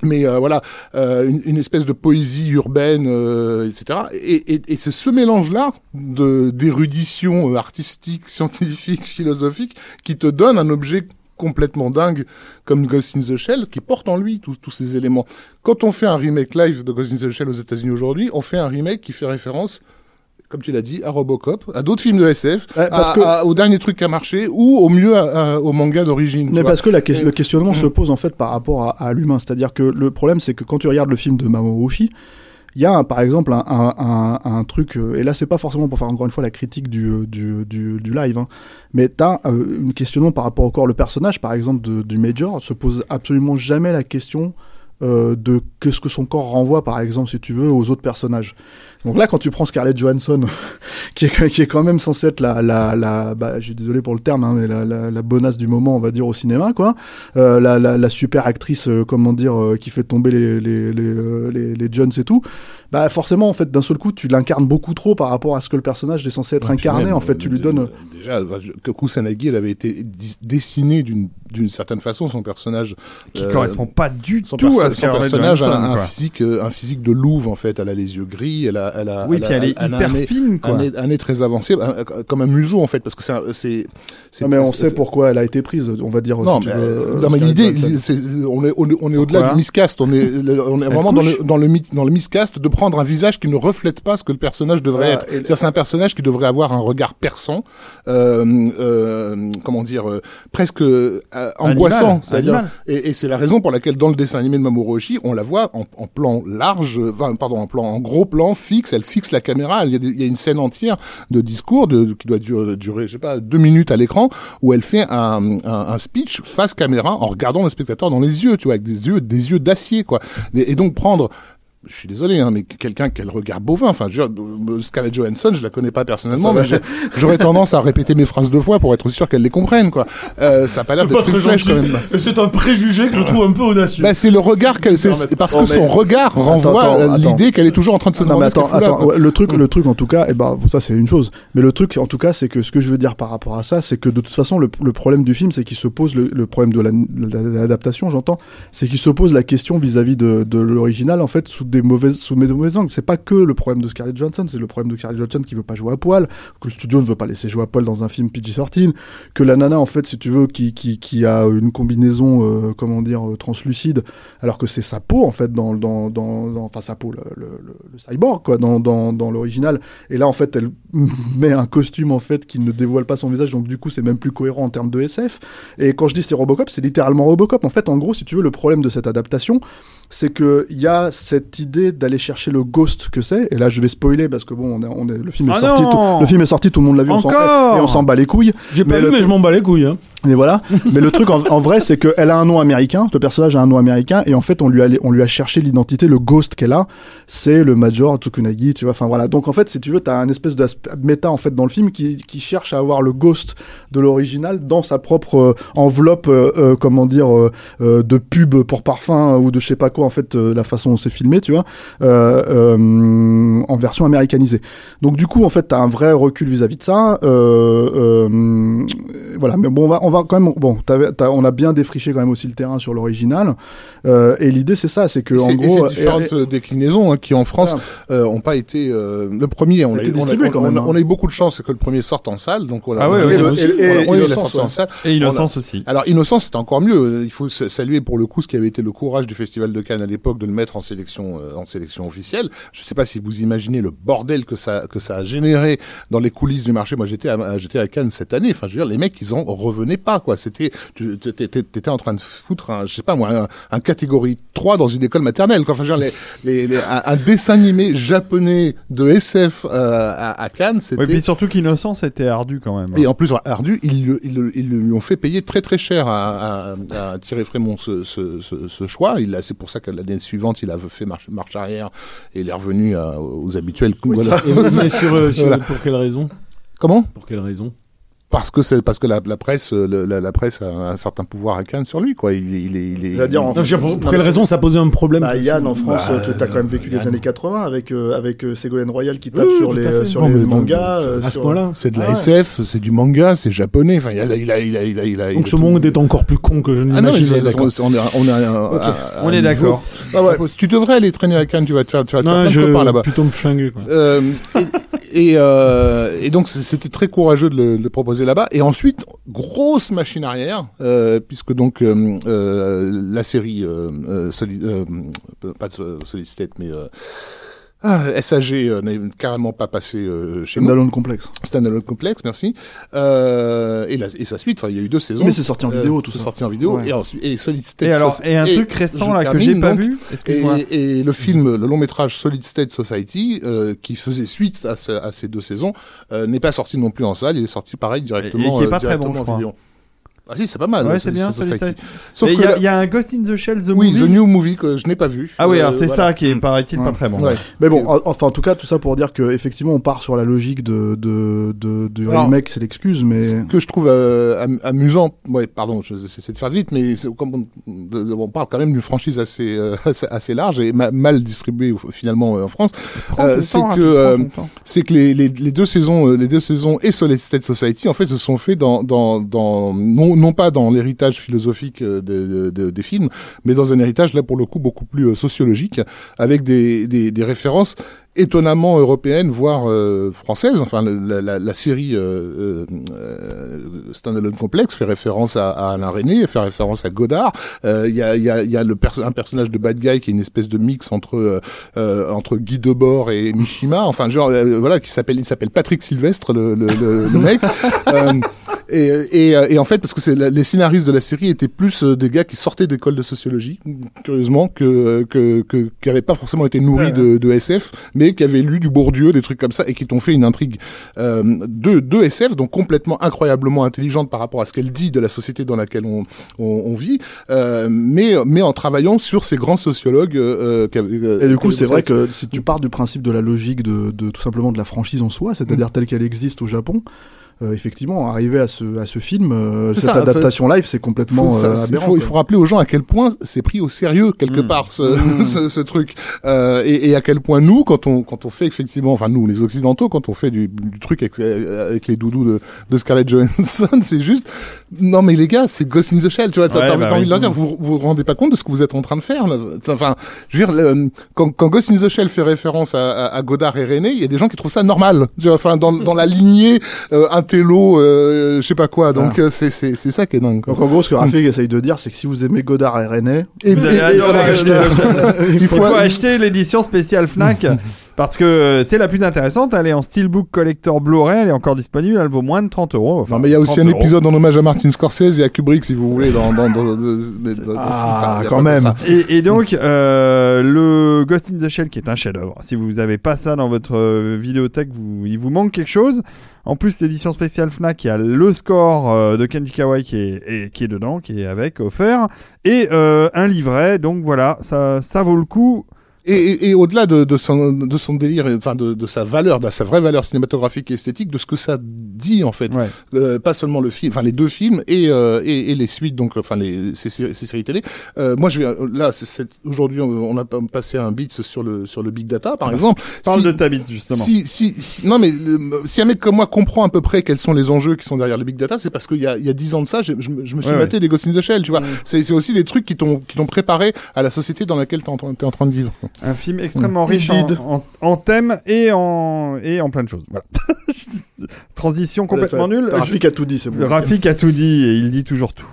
Mais euh, voilà, euh, une, espèce de poésie urbaine, euh, etc. Et, et, et c'est ce mélange-là d'érudition euh, artistique, [laughs] scientifique, philosophique, qui te donne un objet complètement dingue comme Ghost in the Shell, qui porte en lui tous tous ces éléments. Quand on fait un remake live de Ghost in the Shell aux États-Unis aujourd'hui, on fait un remake qui fait référence comme tu l'as dit, à Robocop, à d'autres films de SF, Ouais, parce à- que- à- au dernier truc qui a marché, ou au mieux à- au manga d'origine. Mais vois. parce que la que- Et- le questionnement Mm. se pose en fait par rapport à, l'humain. C'est-à-dire que le problème, c'est que quand tu regardes le film de Mamoru Oshii, il y a un- par exemple un, un, un, un truc, euh, et là c'est pas forcément pour faire encore une fois la critique du, euh, du, du, du live, hein, mais t'as euh, une questionnement par rapport encore le personnage, par exemple de- du Major, se pose absolument jamais la question euh, de qu'est-ce que son corps renvoie, par exemple, si tu veux, aux autres personnages. Donc là, quand tu prends Scarlett Johansson, [laughs] qui est, qui est quand même censée être la, la, la bah, je suis désolé pour le terme, hein, mais la, la, la bonasse du moment, on va dire, au cinéma, quoi. Euh, la, la, la super actrice, euh, comment dire, euh, qui fait tomber les, les, les, les, les Jones et tout. Bah, forcément, en fait, d'un seul coup, tu l'incarnes beaucoup trop par rapport à ce que le personnage est censé être Ouais, incarné. même, en fait, tu lui donnes. Déjà, que Kusanagi, elle avait été dessinée d'une d'une certaine façon son personnage Qui euh, correspond pas du son, tout à son personnage a un, quoi. physique un physique de louve en fait elle a les yeux gris elle a elle a Oui, elle puis a- elle est elle a hyper un nez- fine, quoi. un nez, un nez très avancé comme un museau en fait parce que c'est un- c'est c'est- Non, mais on c'est- sait pourquoi elle a été prise, on va dire. non, si mais, tu veux, non, mais Scarlett l'idée, c'est, on est, on est, on est au-delà du miscast. On est, on vraiment dans le, dans le, mi- dans le miscast de prendre un visage qui ne reflète pas ce que le personnage devrait Voilà, être. et- C'est-à-dire, c'est un personnage qui devrait avoir un regard perçant, euh, euh, comment dire, euh, presque euh, angoissant. C'est-à-dire, et, et c'est la raison pour laquelle dans le dessin animé de Mamoru Oshii, on la voit en, en plan large, enfin, pardon, en plan, en gros plan Elle fixe la caméra. Il y a, une scène entière de discours qui doit durer, je sais pas, deux minutes à l'écran, où elle fait un, speech face caméra en regardant le spectateur dans les yeux, tu vois, avec des yeux, des yeux d'acier, quoi. Et donc prendre je suis désolé, hein, mais quelqu'un qui a le regard bovin. Enfin, je Scarlett Johansson, je la connais pas personnellement, mais j'aurais tendance à répéter mes phrases deux fois pour être sûr qu'elle les comprenne, quoi. Euh, ça a pas l'air d'être une très flèche, quand même. C'est un préjugé que je trouve un peu audacieux. Bah, c'est le regard qu'elle, c'est parce que mais- son regard renvoie l'idée qu'elle est toujours en train de se demander attends, attends, ouais, le truc, le truc en tout cas, et ben ça c'est une chose. Mais le truc en tout cas, c'est que ce que je veux dire par rapport à ça, c'est que de toute façon le, le problème du film, c'est qu'il se pose le, le problème de la- de l'adaptation, j'entends, c'est qu'il se pose la question vis-à-vis de, de l'original en fait sous des sous des mauvais angles. C'est pas que le problème de Scarlett Johansson, c'est le problème de Scarlett Johansson qui veut pas jouer à poil, que le studio ne veut pas laisser jouer à poil dans un film PG-13, que la nana en fait, si tu veux, qui qui, qui a une combinaison, euh, comment dire, euh, translucide, alors que c'est sa peau en fait dans dans dans, enfin sa peau, le, le, le- le cyborg quoi, dans dans dans l'original. Et là en fait, elle [laughs] met un costume en fait qui ne dévoile pas son visage, donc du coup c'est même plus cohérent en termes de SF. Et quand je dis c'est Robocop, c'est littéralement Robocop. En fait, en gros, si tu veux, le problème de cette adaptation, c'est que il y a cette idée d'aller chercher le ghost que c'est. Et là, je vais spoiler parce que bon, on est, on est- le film est Ah sorti, tout, le film est sorti, tout le monde l'a vu, on s'en- et on s'en bat les couilles. J'ai pas mais vu, mais je m'en bats les couilles. Hein. Mais voilà. Mais le truc en, vrai, c'est qu'elle a un nom américain. Le personnage a un nom américain et en fait, on lui a, on lui a cherché l'identité, le ghost qu'elle a. C'est le Major Tsukunagi, tu vois. Enfin voilà. Donc en fait, si tu veux, t'as un espèce de méta en fait dans le film qui, qui cherche à avoir le ghost de l'original dans sa propre euh, enveloppe, euh, euh, comment dire, de pub pour parfum ou de je sais pas quoi. En fait, la façon dont c'est filmé, tu vois, en version américanisée. Donc du coup, en fait, t'as un vrai recul vis-à-vis de ça. Voilà. Mais bon, on va quand même. Bon, on a bien défriché quand même aussi le terrain sur l'original. Euh, et l'idée, c'est ça, c'est que Et en et gros, ces différentes euh, déclinaisons hein, qui en France Voilà. euh, ont pas été euh, le premier on a, été eu- on, a, distribué on- quand même, on a- hein. on a eu beaucoup de chance que le premier sorte en salle donc on a Ah ouais, aussi. Et- et on a Innocence, en salle Et aussi. Alors Innocence c'est encore mieux. Il faut saluer pour le coup ce qui avait été le courage du Festival de Cannes à l'époque de le mettre en sélection euh, en sélection officielle. Je sais pas si vous imaginez le bordel que ça que ça a généré dans les coulisses du marché. Moi j'étais à, j'étais à Cannes cette année. Enfin je veux dire les mecs ils en revenaient pas quoi. C'était tu t'étais t'étais en train de foutre un je sais pas moi un, un catégorie 3 dans une école maternelle quoi. Enfin dire les, les, les- un, un dessin animé japonais de SF euh, à, à Cannes c'était Oui, puis surtout qu'Innocence était ardu quand même. et en plus, ardu, ils, le- ils, ils lui ont fait payer très très cher à, à, à Thierry Frémont ce, ce, ce, ce choix. Il a- C'est pour ça que l'année suivante, il a fait marche, marche arrière et il est revenu à- aux habituels. Voilà. Et mais sur, euh, [laughs] sur- Voilà. pour quelle raison? Comment? Pour quelle raison? Parce que c'est parce que la, la presse, euh, le- la, la presse a un certain pouvoir à Cannes sur lui, quoi. Il, est- il est, il est. C'est-à-dire en Non, pour, Non, pour quelle raison ça posait un problème Bah, Yann, en France, Bah, tu as quand même vécu les Yann. années 80 avec, euh, avec euh, Ségolène Royal qui tape Oui, sur les, sur Non, les mais non, mangas. euh, à ce sur- point-là C'est de la Ah ouais. SF, c'est du manga, c'est japonais. Enfin, il a, il a, il a, il a, il a- il Donc a ce tout- monde est encore plus con que je ne Ah l'imaginais. on est, on est On est d'accord. Ah ouais. Tu devrais aller traîner à Cannes, tu vas te faire, tu vas te faire là-bas. plutôt me flinguer. Quoi. Et, euh, et donc c'était très courageux de le, de le proposer là-bas. Et ensuite, grosse machine arrière, euh, puisque donc euh, euh, la série euh, euh, pas Solid State, mais ah, SAG euh, n'est carrément pas passé euh, chez nous. Standalone complexe. Standalone Complex, merci. Euh, et, la, et sa suite, enfin, il y a eu deux saisons. Mais c'est sorti en vidéo, tout C'est ça. sorti en vidéo. Ouais. Et, ensuite, et Solid State Et alors, et un truc récent là que j'ai pas donc, vu. Et, et le film, le long métrage Solid State Society, euh, qui faisait suite à, ce- à ces deux saisons, euh, n'est pas sorti non plus en salle. Il est sorti pareil directement. Et- et qui est euh, pas très bon, en crois. vidéo. Ah si, c'est pas mal. Ouais, c'est bien. Society. Sauf il y, a- là- il y a un Ghost in the Shell The oui, Movie. The New Movie que je n'ai pas vu. Ah oui, Euh, alors c'est voilà. ça qui est, paraît-il, pas très bon. Ouais. Mais bon, en- enfin, en tout cas, tout ça pour dire que effectivement, on part sur la logique de, de, de, du Alors, remake, c'est l'excuse, mais. Ce que je trouve euh, am- amusant, ouais, pardon, je- j'essaie de faire vite, mais c'est comme on, de- de- on parle quand même d'une franchise assez, euh, assez, assez large et ma- mal distribuée finalement euh, en France. Euh, c'est temps, que, euh, c'est que les, les, les deux saisons, les deux saisons et Solid State Society en fait se sont faits dans dans dans non non, non pas dans l'héritage philosophique euh, de- de- de- des films, mais dans un héritage là pour le coup beaucoup plus euh, sociologique, avec des, des, des références étonnamment européennes, voire euh, françaises. Enfin, la, la, la série euh, euh, Standalone Complex fait référence à, à Alain René, fait référence à Godard. Euh, Il y a, il y a, y a le perso- un personnage de bad guy qui est une espèce de mix entre entre Guy Debord et Mishima. Enfin, genre voilà, qui s'appelle il s'appelle Patrick Sylvestre le, le, le, le mec. [laughs] Euh, et, et, et en fait, parce que c'est la- les scénaristes de la série étaient plus euh, des gars qui sortaient d'école de sociologie, curieusement, que que que qui n'avaient pas forcément été nourris de, de SF, mais qui avaient lu du Bourdieu, des trucs comme ça, et qui t'ont fait une intrigue euh, de de SF, donc complètement incroyablement intelligente par rapport à ce qu'elle dit de la société dans laquelle on on, on vit, euh, mais mais en travaillant sur ces grands sociologues. Euh, qui avaient- Et du coup, c'est vrai que si tu pars du principe de la logique de, de tout simplement de la franchise en soi, Mm. c'est-à-dire telle qu'elle existe au Japon, euh, effectivement, arriver à ce, à ce film, euh, cette ça, adaptation live, c'est complètement faut, ça, euh, c'est- aberrant, faut- il faut rappeler aux gens à quel point c'est pris au sérieux quelque Mm. part ce, [laughs] ce, ce truc euh, et, et à quel point nous quand on quand on fait effectivement enfin nous les occidentaux quand on fait du, du truc avec, avec les doudous de, de Scarlett Johansson [laughs] c'est juste non mais les gars c'est Ghost in the Shell tu vois t'as Ouais, t'as- bah envie oui. de leur dire vous vous vous rendez pas compte de ce que vous êtes en train de faire là enfin je veux dire le- quand, quand Ghost in the Shell fait référence à, à, à Godard et René il y a des gens qui trouvent ça normal tu vois enfin dans, dans la lignée euh, intello euh, je sais pas quoi. Donc euh, c'est c'est c'est ça qui est dingue quoi. Donc en gros, ce que Rafik essaye de dire, c'est que si vous aimez Godard et René, Et, Vous allez et- et- adorer. et- acheter. il [laughs] Il faut, faut acheter l'édition spéciale Fnac [laughs] parce que euh, c'est la plus intéressante. Elle est en Steelbook Collector Blu-ray. Elle est encore disponible. Elle vaut moins de 30 euros. Enfin, Non, mais il y a aussi 30 un euros. épisode en hommage à Martin Scorsese et à Kubrick, si vous voulez, dans, dans, dans, dans- Ah, quand même. Et, et donc, euh, le Ghost in the Shell, qui est un chef-d'œuvre. Si vous avez pas ça dans votre euh, vidéothèque, vous, il vous manque quelque chose. En plus, l'édition spéciale Fnac, il y a le score euh, de Kenji Kawai qui est, et- qui est dedans, qui est avec, offert, et euh, un livret. Donc voilà, ça, ça vaut le coup. Et, et, et au-delà de, de, son, de son délire, enfin de, de sa valeur, de sa vraie valeur cinématographique et esthétique, de ce que ça dit en fait, Ouais. Euh, pas seulement le film, enfin les deux films et, euh, et, et les suites, donc enfin les ces, séries- ces séries télé. Euh, moi, je vais là, aujourd'hui, on a pas- passé un beat sur le sur le big data, par exemple. Parle Si- de ta bite, justement. Si, si, si- non mais si un mec comme moi comprend à peu près quels sont les enjeux qui sont derrière le big data, c'est parce qu'il y a il y a dix ans de ça, je, je me- je me suis Ouais, maté des Ghost in the Shell, tu vois. C'est c'est aussi des trucs qui t'ont qui t'ont préparé à la société dans laquelle t'es en, train- t'es en train de vivre. Un film extrêmement riche en, en, en thème et en, et en plein de choses. Voilà. [laughs] Transition complètement nulle. Rafik a tout dit, c'est bon. Rafik a tout dit et il dit toujours tout.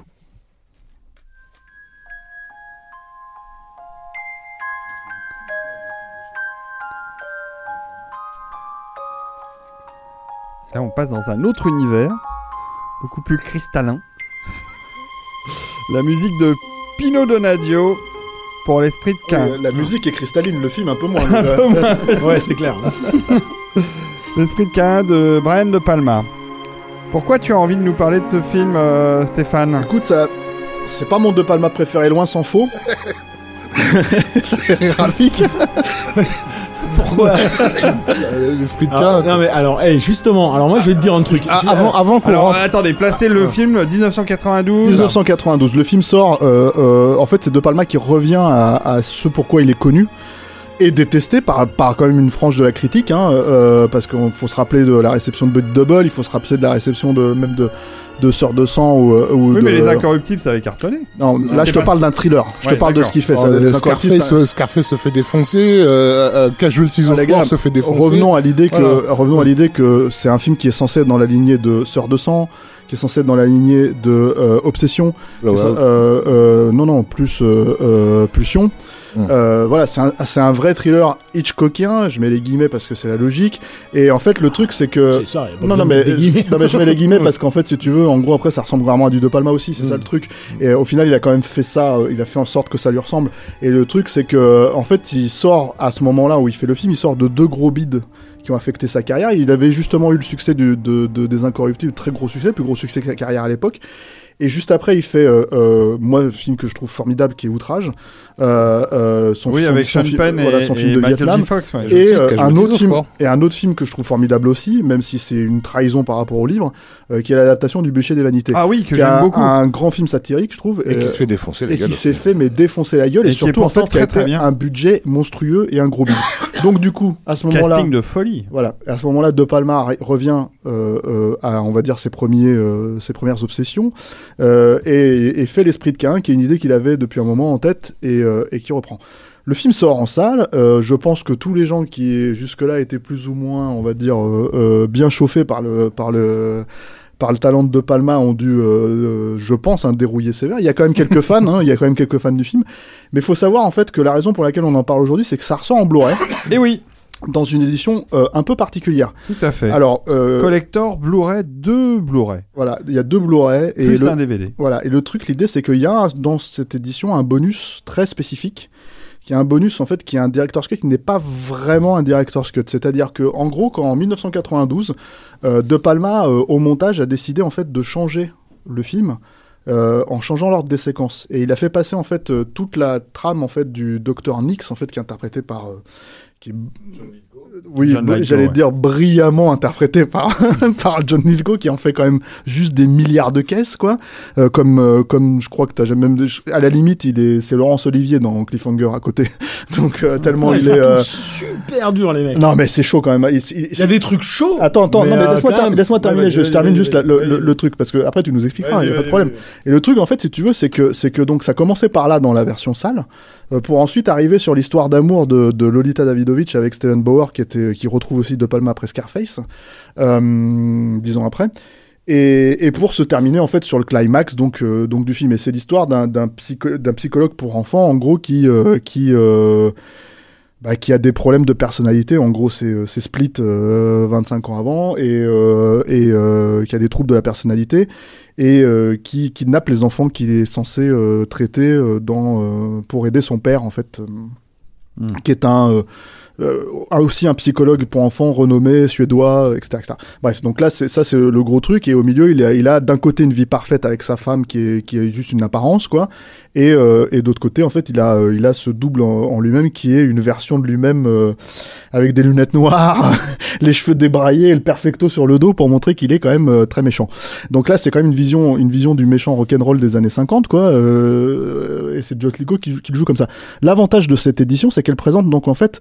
Là, on passe dans un autre univers, beaucoup plus cristallin. [laughs] La musique de Pino Donaggio pour l'esprit de Cain. Euh, La musique est cristalline, le film un peu moins. [laughs] [laughs] Ouais, c'est clair. [laughs] L'esprit de Cain de Brian De Palma. Pourquoi tu as envie de nous parler de ce film, euh, Stéphane? Écoute, ça- c'est pas mon De Palma préféré, loin s'en faut. ça fait rire. Pourquoi Euh, [laughs] L'esprit de Ah. Non mais alors, hey, justement, alors moi je vais te dire un truc. Ah, avant avant qu'on rentre. attendez, placez le film 1992. 1992. Le film sort. euh, euh, en fait, c'est De Palma qui revient à, à ce pourquoi il est connu et détesté par, par quand même une frange de la critique, hein, euh, parce qu'il faut se rappeler de la réception de Bud Double, il faut se rappeler de la réception de même de de Sœur de sang ou, euh, ou Oui, de... mais les incorruptibles, ça avait cartonné. Non, là je te pas- parle d'un thriller. Je Ouais, te parle de ce qu'il fait. Oh, ça, le les Scarface, ça- euh, Scarface se fait défoncer, euh, euh, Casualties Ah, of War se fait défoncer. Revenons à l'idée que Voilà. revenons à l'idée que c'est un film qui est censé être dans la lignée de Sœur de sang, qui est censé être dans la lignée de euh, Obsession. Bah, ouais. euh, euh, non non plus euh, euh, Pulsion. Euh, voilà, c'est un, c'est un vrai thriller Hitchcockien. Je mets les guillemets parce que c'est la logique. Et en fait, le truc c'est que C'est ça, y a pas non, non, de mais, non, mais je mets les guillemets [laughs] parce qu'en fait, si tu veux, en gros, après, ça ressemble vraiment à du De Palma aussi, c'est ça le truc. Et au final, il a quand même fait ça, il a fait en sorte que ça lui ressemble. Et le truc, c'est que, en fait, il sort à ce moment-là où il fait le film, il sort de deux gros bides qui ont affecté sa carrière. Il avait justement eu le succès de, de- des Incorruptibles, très gros succès, plus gros succès de sa carrière à l'époque. Et juste après, il fait, euh, euh, moi, le film que je trouve formidable, qui est Outrage. Euh, euh, son, Oui, son- avec son Sean Penn et, voilà, son film et de Michael. J. Fox. ouais. Et euh, un autre of film et un autre film que je trouve formidable aussi, même si c'est une trahison par rapport au livre, euh, qui est l'adaptation du Bûcher des Vanités. Ah oui, que qui est j'aime un, beaucoup. un grand film satirique, je trouve, Et euh, qui se fait défoncer, les et gars. qui s'est fait mais défoncer la gueule Et et, surtout en fait qui a très, très été bien. un budget monstrueux et un gros bide. [laughs] Donc du coup, à ce moment-là, Casting de folie. voilà, à ce moment-là, De Palma re- revient euh, euh, à on va dire ses premiers euh, ses premières obsessions. Euh, et, et fait l'esprit de Cain, qui est une idée qu'il avait depuis un moment en tête et, euh, et qui reprend. Le film sort en salle. euh, je pense que tous les gens qui jusque-là étaient plus ou moins, on va dire, bien chauffés par le par le par le talent de De Palma ont dû, euh, je pense, un dérouiller sévère. Il y a quand même quelques [laughs] fans, hein, il y a quand même quelques fans du film. Mais il faut savoir en fait que la raison pour laquelle on en parle aujourd'hui, c'est que ça ressort en Blu-ray Et oui, dans une édition euh, un peu particulière. tout à fait. Alors, euh, Collector Blu-ray, deux Blu-ray. voilà, il y a deux Blu-ray et Plus le, un DVD. Voilà, et le truc, l'idée, c'est qu'il y a dans cette édition un bonus très spécifique, qui est un bonus en fait qui est un director's cut qui n'est pas vraiment un director's cut. C'est-à-dire que en gros, quand en 1992, euh, De Palma au montage a décidé en fait de changer le film. euh, en changeant l'ordre des séquences et il a fait passer en fait euh, toute la trame en fait du docteur Nix en fait qui est interprété par euh, qui est- oui, John br- Lithgow, j'allais ouais. dire brillamment interprété [laughs] par par John Lithgow qui en fait quand même juste des milliards de caisses quoi. Euh, comme euh, comme je crois que t'as jamais même à la limite il est c'est Laurence Olivier dans Cliffhanger à côté. [laughs] Donc euh, tellement Ouais, il est euh, super dur les mecs. non mais c'est chaud quand même. Il- il- Il y a des trucs chauds. Attends, attends, mais, non, mais euh, laisse-moi ter- Ouais, terminer, vas-y, je, je termine juste la- le, le- le truc, parce que après tu nous expliqueras, il n'y a pas de problème. Et le truc, en fait, si tu veux, c'est que, c'est que donc ça commençait par là dans la version sale, euh, pour ensuite arriver sur l'histoire d'amour de, de Lolita Avec Steven Bauer, qui, était, qui retrouve aussi De Palma après Scarface, euh, dix ans après. Et, et pour se terminer en fait sur le climax donc euh, donc du film et c'est l'histoire d'un d'un psycho- d'un psychologue pour enfants en gros qui euh, qui euh, bah, qui a des problèmes de personnalité. En gros, c'est Split euh, 25 ans avant et, et qui a des troubles de la personnalité et qui kidnappe les enfants qu'il est censé traiter dans, pour aider son père, en fait, euh, Mm. qui est un, euh, euh, aussi un psychologue pour enfants renommé, suédois, etc. etc. Bref, donc là, c'est ça, c'est le gros truc. Et au milieu, il a, il a d'un côté une vie parfaite avec sa femme qui est, qui est juste une apparence, quoi. Et, euh, et d'autre côté, en fait, il a, euh, il a ce double en, lui-même qui est une version de lui-même euh, avec des lunettes noires, [laughs] les cheveux débraillés et le perfecto sur le dos pour montrer qu'il est quand même euh, très méchant. Donc là, c'est quand même une vision, une vision du méchant rock'n'roll des années 50, quoi. et c'est Joss Lico qui, qui le joue comme ça. L'avantage de cette édition, c'est qu'elle présente donc en fait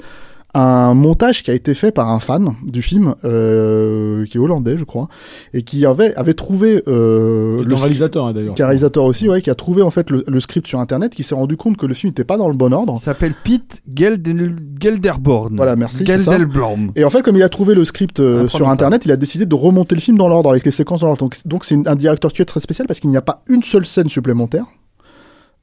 un montage qui a été fait par un fan du film, euh, qui est hollandais, je crois, et qui avait, avait trouvé euh, Qui est le réalisateur hein, d'ailleurs. qui est réalisateur aussi, ouais, qui a trouvé en fait le, le script sur internet, qui s'est rendu compte que le film n'était pas dans le bon ordre. Il s'appelle Pete Geldel- Gelderborn. Voilà, merci. Geldelblom. Et en fait, comme il a trouvé le script euh, Un sur internet, il a décidé de remonter le film dans l'ordre avec les séquences dans l'ordre. Donc, donc c'est un directeur cut très spécial parce qu'il n'y a pas une seule scène supplémentaire.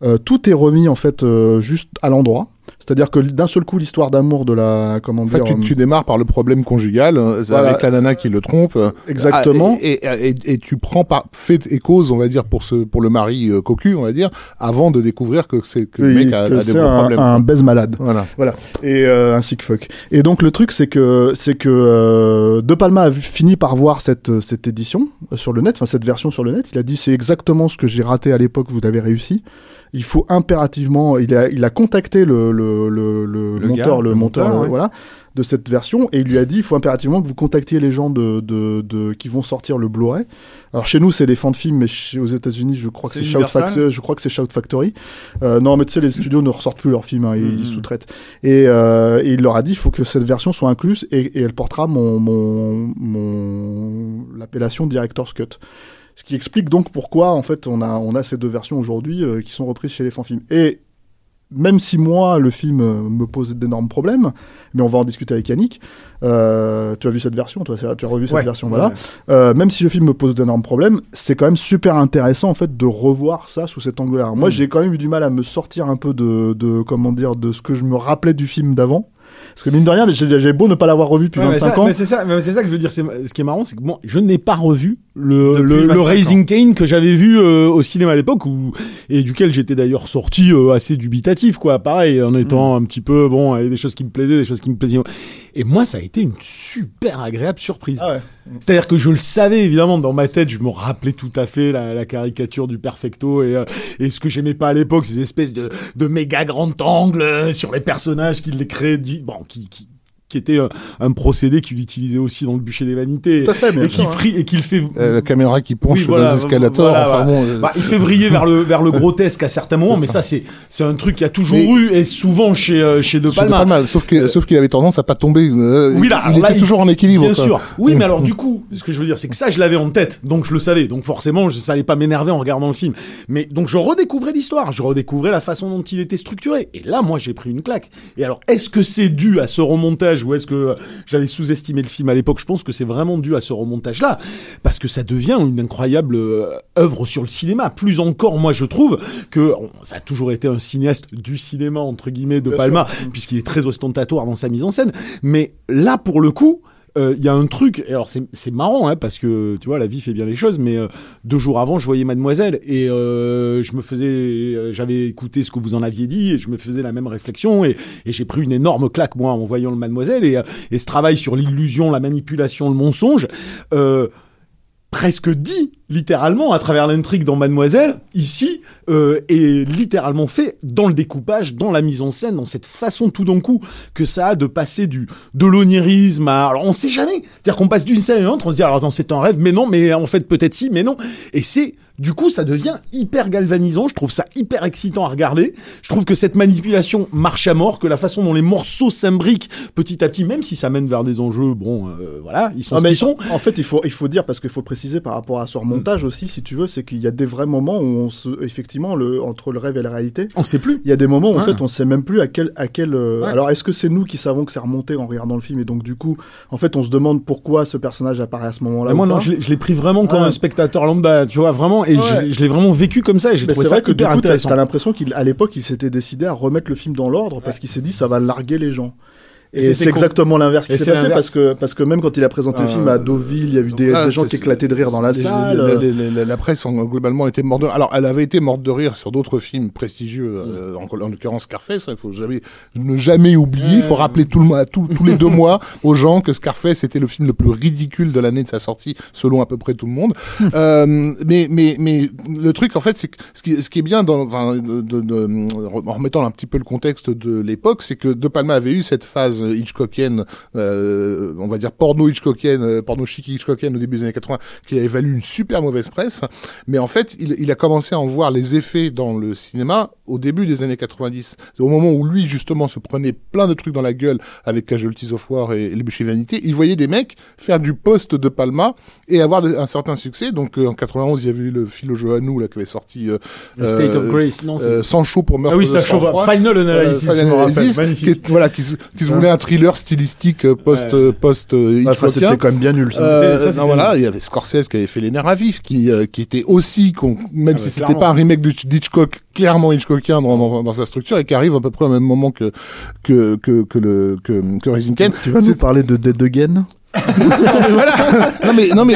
Euh, tout est remis en fait euh, juste à l'endroit. C'est-à-dire que d'un seul coup, l'histoire d'amour de la comment En fait, dire tu, euh, tu démarres par le problème conjugal euh, Voilà. avec la nana qui le trompe. euh, exactement. ah, et, et, et, et tu prends par fait et cause, on va dire, pour ce pour le mari euh, cocu, on va dire, avant de découvrir que c'est que le mec a, a des un, problèmes. un baise malade. Voilà. Voilà. Et euh, un sick fuck. Et donc le truc c'est que c'est que euh, De Palma a fini par voir cette cette édition sur le net, enfin cette version sur le net. Il a dit c'est exactement ce que j'ai raté à l'époque. Vous avez réussi. Il faut impérativement. Il a il a contacté le le le, le, Le monteur gars, le monteur monteur, ouais. voilà de cette version et il lui a dit il faut impérativement que vous contactiez les gens de, de, de qui vont sortir le Blu-ray. Alors chez nous c'est les fans de films mais chez- aux États-Unis je crois que C'est Shout Factory. Je crois que c'est Shout Factory. Euh, non mais tu sais les studios ne ressortent plus leurs films hein, ils, Mhm. ils sous-traitent. Et, euh, et il leur a dit il faut que cette version soit incluse et, et elle portera mon, mon, mon l'appellation Director's Cut. Ce qui explique donc pourquoi en fait on a on a ces deux versions aujourd'hui euh, qui sont reprises chez les fans films. Et même si moi le film euh, me pose d'énormes problèmes, mais on va en discuter avec Yannick. Euh, tu as vu cette version, toi, tu as revu cette Ouais. version, voilà. Euh, même si le film me pose d'énormes problèmes, c'est quand même super intéressant en fait de revoir ça sous cet angle-là. Moi, Mm. j'ai quand même eu du mal à me sortir un peu de, de comment dire de ce que je me rappelais du film d'avant. Parce que mine de rien, j'ai beau ne pas l'avoir revu depuis Ouais, mais 25 ça- ans. mais c'est ça, c'est ça que je veux dire. Ce qui est marrant, c'est que moi, je n'ai pas revu le, le, le 25 Raising Kane que j'avais vu euh, au cinéma à l'époque, où- et duquel j'étais d'ailleurs sorti euh, assez dubitatif, quoi. Pareil, en étant un petit peu bon, il y avait des choses qui me plaisaient, des choses qui me plaisaient. Et moi, ça a été une super agréable surprise. Ah ouais. C'est-à-dire que je le savais évidemment dans ma tête, je me rappelais tout à fait la, la caricature du perfecto et, euh, et ce que j'aimais pas à l'époque, ces espèces de, de méga grands angles euh, sur les personnages qui les créaient, bon, qui, qui qui était un, un procédé qu'il utilisait aussi dans le bûcher des vanités Tout à fait, bien et qui hein. et qu'il fait Euh, la caméra qui penche Oui, voilà, dans les escalators. voilà, enfin voilà. bon, euh, Bah, il fait vriller vers le [laughs] vers le grotesque à certains moments, mais ça c'est c'est un truc qui a toujours Mais- eu et souvent chez euh, chez De chez De Palma. Palma, sauf que sauf qu'il avait tendance à pas tomber. euh, Oui, là, il là, était toujours en équilibre. Bien quoi. sûr. Oui, mais alors du coup, ce que je veux dire, c'est que ça, je l'avais en tête, donc je le savais, donc forcément, je, ça allait pas m'énerver en regardant le film. Mais donc je redécouvrais l'histoire, je redécouvrais la façon dont il était structuré. Et là, moi, j'ai pris une claque. Et alors, est-ce que c'est dû à ce remontage ou est-ce que j'avais sous-estimé le film à l'époque Je pense que c'est vraiment dû à ce remontage-là, parce que ça devient une incroyable euh, œuvre sur le cinéma. Plus encore, moi, je trouve que ça a toujours été un cinéaste du cinéma entre guillemets de Bien Palma, puisqu'il est très ostentatoire dans sa mise en scène. Mais là, pour le coup, euh, il y a un truc, et alors c'est c'est marrant, hein, parce que tu vois, la vie fait bien les choses, mais euh, deux jours avant, je voyais Mademoiselle, et euh, je me faisais, euh, j'avais écouté ce que vous en aviez dit, et je me faisais la même réflexion, et, et j'ai pris une énorme claque, moi, en voyant le Mademoiselle, et, euh, et ce travail sur l'illusion, la manipulation, le mensonge, euh, presque dit littéralement à travers l'intrigue dans Mademoiselle, ici, euh, est littéralement fait dans le découpage, dans la mise en scène, dans cette façon tout d'un coup que ça a de passer du de l'onirisme à... Alors on sait jamais, c'est-à-dire qu'on passe d'une scène à une autre, on se dit alors attends c'est un rêve, mais non, mais en fait peut-être si, mais non. Et c'est... Du coup, ça devient hyper galvanisant. Je trouve ça hyper excitant à regarder. Je trouve que cette manipulation marche à mort, que la façon dont les morceaux s'imbriquent petit à petit, même si ça mène vers des enjeux, bon, euh, voilà, ils sont Ah, ce qu'ils sont. En fait, il faut, il faut dire, parce qu'il faut préciser par rapport à ce remontage aussi, si tu veux, c'est qu'il y a des vrais moments où on se, effectivement, le, entre le rêve et la réalité, On sait plus. il y a des moments où en Ouais. fait on sait même plus à quel à quel euh, Ouais. alors est-ce que c'est nous qui savons que c'est remonté en regardant le film et donc du coup en fait on se demande pourquoi ce personnage apparaît à ce moment-là moi, non, je l'ai- pris vraiment comme un spectateur lambda, tu vois, vraiment, et Ouais. je, je l'ai vraiment vécu comme ça, et j'ai trouvé c'est ça vrai que du hyper coup, t'as intéressant. t'as l'impression qu'à l'époque, il s'était décidé à remettre le film dans l'ordre parce qu'il s'est dit ça va larguer les gens. Et c'est exactement l'inverse qui s'est passé parce que, parce que même quand il a présenté le Euh, film à Deauville, il y a eu des, Ah, des gens qui éclataient de rire dans la salle. les- les- les- les- la presse en, globalement était morte de rire. Alors, elle avait été morte de rire sur d'autres films prestigieux, euh, en, en l'occurrence Scarface. Il faut jamais ne jamais oublier. Il faut rappeler tout le mois, tout- tous les deux [laughs] mois aux gens que Scarface était le film le plus ridicule de l'année de sa sortie, selon à peu près tout le monde. euh, mais mais mais le truc en fait, c'est que ce qui ce qui est bien dans, enfin, de, de- de- en remettant un petit peu le contexte de l'époque, c'est que De Palma avait eu cette phase Hitchcockienne, euh, on va dire porno Hitchcockienne, euh, porno chic Hitchcockienne au début des années 80, qui avait valu une super mauvaise presse. Mais en fait, il, il a commencé à en voir les effets dans le cinéma au début des années 90. C'est au moment où lui, justement, se prenait plein de trucs dans la gueule avec Casualties of War et, et Les Bûchers Vanité. Il voyait des mecs faire du poste de Palma et avoir de- un certain succès. Donc, euh, en 91, il y avait eu le Philo Johannou, là, qui avait sorti, euh, Le State of euh, Grace, non, euh, chaud pour meurtre Ah oui, de sang-froid. Final Analysis, Euh, rappelle, Analysis, qui voilà, qui se, qui se Ça. Voulait un thriller stylistique euh, post, Ouais. euh, post euh, enfin, c'était quand même bien nul. Ça. Euh, non, voilà, il y avait Scorsese qui avait fait Les Nerfs à vif, qui, euh, qui était aussi, con- même Ah si bah, c'était pas un remake de- d'Hitchcock, clairement Hitchcockien dans, dans, dans sa structure, et qui arrive à peu près au même moment que que que, que le que, que Raising Ken. Tu vas nous parler de Dead Again? [laughs] voilà. Non mais non mais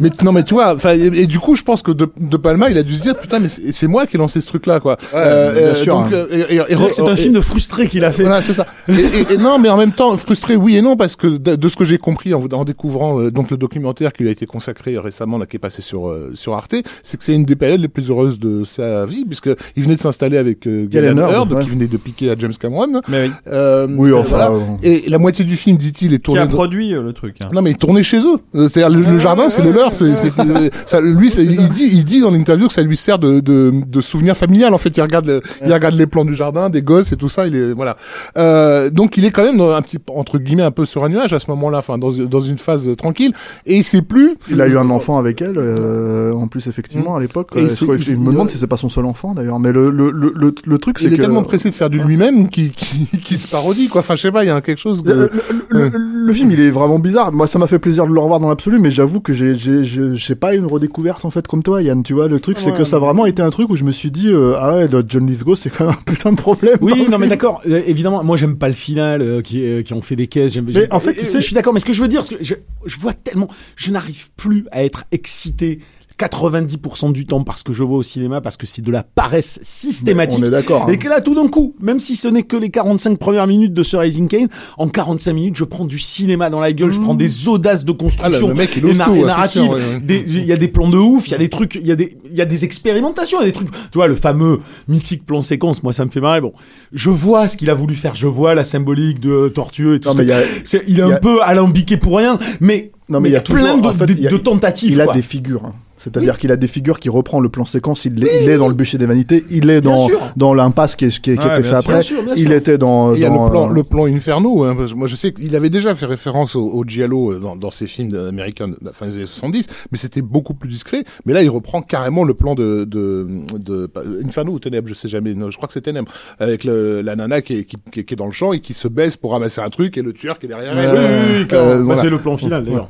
mais non mais tu vois enfin et, et du coup je pense que de, de Palma il a dû se dire putain mais c'est moi qui ai lancé ce truc là quoi. bien sûr, donc, hein. euh, C'est un film de frustré qu'il a fait. Voilà, c'est ça. Et, et- et non, mais en même temps, frustré, oui et non, parce que de, de ce que j'ai compris en, en découvrant euh, donc le documentaire qui lui a été consacré récemment, là, qui est passé sur euh, sur Arte, c'est que c'est une des périodes les plus heureuses de sa vie, puisque il venait de s'installer avec euh, Galen Hurd, ouais. qui venait de piquer à James Cameron. Mais oui. Euh, Oui, enfin, voilà. euh, Et la moitié du film, dit-il, est Qui tourné. a dans- produit euh, le truc hein. non mais il tournait chez eux. Euh, C'est-à-dire le, le jardin, c'est le leur. C'est, c'est, c'est- ça, lui, c'est- il dit, il dit dans l'interview que ça lui sert de, de, de souvenir familial. En fait, il regarde, le- il regarde les plans du jardin, des gosses et tout ça. Il est voilà. Euh, donc il est quand même dans un petit entre guillemets un peu sur un nuage à ce moment-là, enfin dans, dans une phase tranquille. Et il sait plus. Il a eu un enfant avec elle, euh, en plus effectivement à l'époque. Et Euh, il s'est- me demande si c'est pas son seul enfant d'ailleurs. Mais le le le le, le truc c'est Il est que tellement pressé de faire du lui-même qu'il qui, qui se parodie quoi. Enfin je sais pas, il y a quelque chose de. Le, le- le- le film, il est vraiment bizarre. Moi, ça m'a fait plaisir de le revoir dans l'absolu, mais j'avoue que j'ai, j'ai, j'ai, pas une redécouverte en fait comme toi, Yann. Tu vois, le truc, c'est Ouais. que ça a vraiment été un truc où je me suis dit, euh, ah ouais, le John Lithgow, c'est quand même un putain de problème. Oui, le non mais d'accord. Euh, évidemment, moi j'aime pas le final euh, qui qui ont fait des caisses. J'aime, j'aime- en fait, tu sais- je suis d'accord. Mais ce que je veux dire, c'est que je, je vois tellement, je n'arrive plus à être excité 90% du temps parce que je vois au cinéma, parce que c'est de la paresse systématique. On est d'accord. hein. Et que là, tout d'un coup, même si ce n'est que les 45 premières minutes de ce Rising Kane, en 45 minutes, je prends du cinéma dans la gueule, je prends des audaces de construction Ah, le mec, il nar- tout, ouais, ouais. Des- Il y a des plans de ouf, il y a des trucs, il y a des, il y a des expérimentations, il y a des trucs. Tu vois, le fameux mythique plan séquence, moi, ça me fait marrer. Bon, je vois ce qu'il a voulu faire, je vois la symbolique de Tortueux et tout Non, ce mais que- il y a- c'est- il est y un a- peu alambiqué pour rien, mais, Non, mais il y a plein toujours- de, en fait, de- il y a- de tentatives. Il a quoi. des figures. hein. C'est-à-dire qu'il a des figures qui reprend le plan séquence, il, est, il est dans le bûcher des vanités, il est Bien dans, sûr. dans l'impasse qui, est- qui, qui Ouais, était bien fait sûr. après, Bien sûr, bien il sûr. était dans... Il y a le plan, euh, le plan Inferno. Hein, parce que moi, je sais qu'il avait déjà fait référence au, au Giallo euh, dans, dans ses films américains de la fin des années 70, mais c'était beaucoup plus discret. Mais là, il reprend carrément le plan de, de, de, pas- Inferno ou Ténèbres, je sais jamais. Non, je crois que c'est Ténèbres, avec le, la nana qui est, qui, qui est- qui est dans le champ et qui se baisse pour ramasser un truc et le tueur qui est derrière elle. Oui, oui, oui, clairement. Euh, voilà. c'est le plan final, d'ailleurs. Ouais,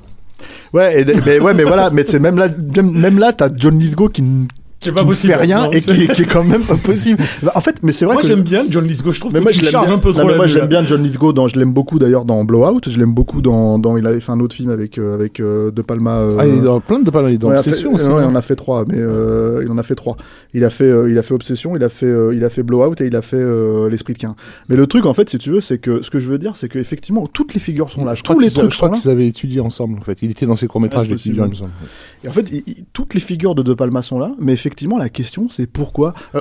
et, mais, ouais, mais voilà, mais c'est même là, même, même là, t'as John Lithgow qui, Qui est qui pas ne possible. fait rien Non, et qui, [laughs] qui est quand même pas possible. En fait, mais c'est vrai Moi, que j'aime bien John Lithgow, je trouve Mais que moi, tu je l'aime charges bien. un peu Non, trop mais la moi, j'aime bien John Lithgow. Dans, je l'aime beaucoup d'ailleurs dans Blowout. Je l'aime beaucoup dans, dans. Il avait fait un autre film avec euh, avec euh, De Palma. euh, Ah, il est dans plein de pas il est dans ouais, Obsession fait- aussi. ouais, hein. il en a fait trois, mais euh, il en a fait trois. Il a fait, euh, il a fait Obsession, il a fait, euh, il a fait Blowout et il a fait euh, L'Esprit de Cain. Mais le truc, en fait, si tu veux, c'est que ce que je veux dire, c'est qu'effectivement, toutes les figures sont là, Je crois tous les trucs je crois qu'ils avaient étudié ensemble en fait. Il était dans ses courts métrages Ouais, c'est d'étudiants, il me possible. semble. Et en fait, toutes les figures de De Palma sont là, mais effectivement, la question, c'est pourquoi. euh,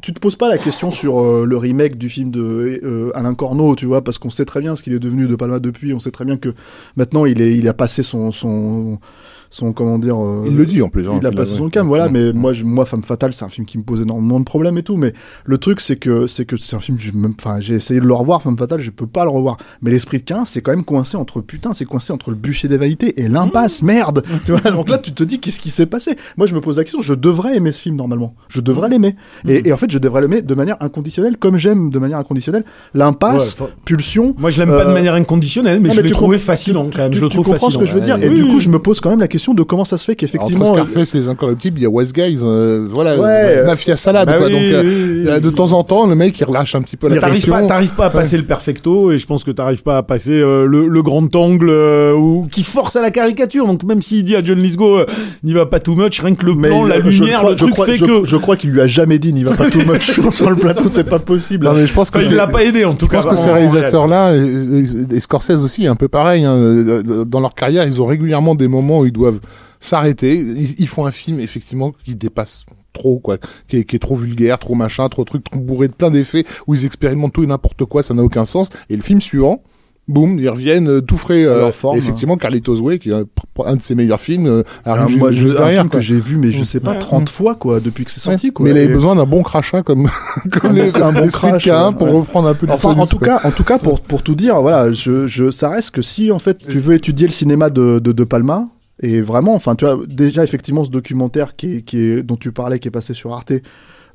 tu te poses pas la question sur euh, le remake du film de euh, Alain Corneau, tu vois, parce qu'on sait très bien ce qu'il est devenu de Palma depuis. On sait très bien que maintenant, il est, a passé son, son comment dire. euh, Il le dit en plus. hein, il a passé son cam, voilà. Mais moi, je- moi, Femme Fatale, c'est un film qui me pose énormément de problèmes et tout. Mais le truc, c'est que c'est que c'est un film. j'ai même- Enfin, j'ai essayé de le revoir, Femme Fatale, je peux pas le revoir. Mais l'esprit de 15, c'est quand même coincé entre putain, c'est coincé entre le bûcher des vanités et l'impasse, merde. [laughs] tu vois. Donc là, tu te dis qu'est-ce qui s'est passé? Moi, je me pose la question. Je devrais aimer ce film normalement. Je devrais l'aimer. Et, et en fait, je devrais l'aimer de manière inconditionnelle, comme j'aime de manière inconditionnelle l'impasse, Ouais, Pulsion. Moi, je l'aime pas de Euh, manière inconditionnelle, mais non, je l'ai trouvé fascinant quand même. Tu, je le trouve comprends ce que je veux dire Et du coup, je me pose quand même la question de comment ça se fait Entre qu'effectivement. Scarface et les Incorruptibles, il y a West Guys, euh, voilà, Ouais, euh, euh, Mafia Salade, Bah quoi. oui, donc, euh, oui, oui, y a de temps en temps, le mec, il relâche un petit peu la T'arrives pression. pas, t'arrives pas à passer le perfecto et je pense que t'arrives pas à passer euh, le, le grand angle euh, ou qui force à la caricature. Donc même s'il dit à John euh, n'y va pas too much, rien que le Mais plan, la je lumière, crois- le je truc crois- fait je- que. Je crois qu'il lui a jamais dit, n'y va pas too [laughs] much sur le plateau, c'est pas possible. Non, mais je pense que Enfin, il l'a pas aidé en tout Je cas. pense que ces réalisateurs-là, et, Scorsese aussi, un peu pareil, hein, euh, dans leur carrière, ils ont régulièrement des moments où ils doivent s'arrêter. Ils, ils font un film, effectivement, qui dépasse trop, quoi, qui est, qui est trop vulgaire, trop machin, trop truc, trop bourré de plein d'effets, où ils expérimentent tout et n'importe quoi, ça n'a aucun sens. Et le film suivant, boum, ils reviennent euh, tout frais. euh, leur forme. et effectivement, Carlitos Way, qui est un, de ses meilleurs films, euh, Alors, arrive moi, ju- je, juste un derrière. film que j'ai vu, mais je sais pas, Ouais. 30 fois, quoi, depuis que c'est sorti, quoi. Mais il avait besoin d'un bon crachat comme, [laughs] comme Un les, bon- un crash, pour reprendre un peu du Enfin, en tout cas, en tout cas, pour, pour tout dire, voilà, je, je, ça reste que si, en fait, tu veux étudier le cinéma de, de, de Palma, et vraiment, enfin, tu vois, déjà, effectivement, ce documentaire qui est, qui est, dont tu parlais, qui est passé sur Arte,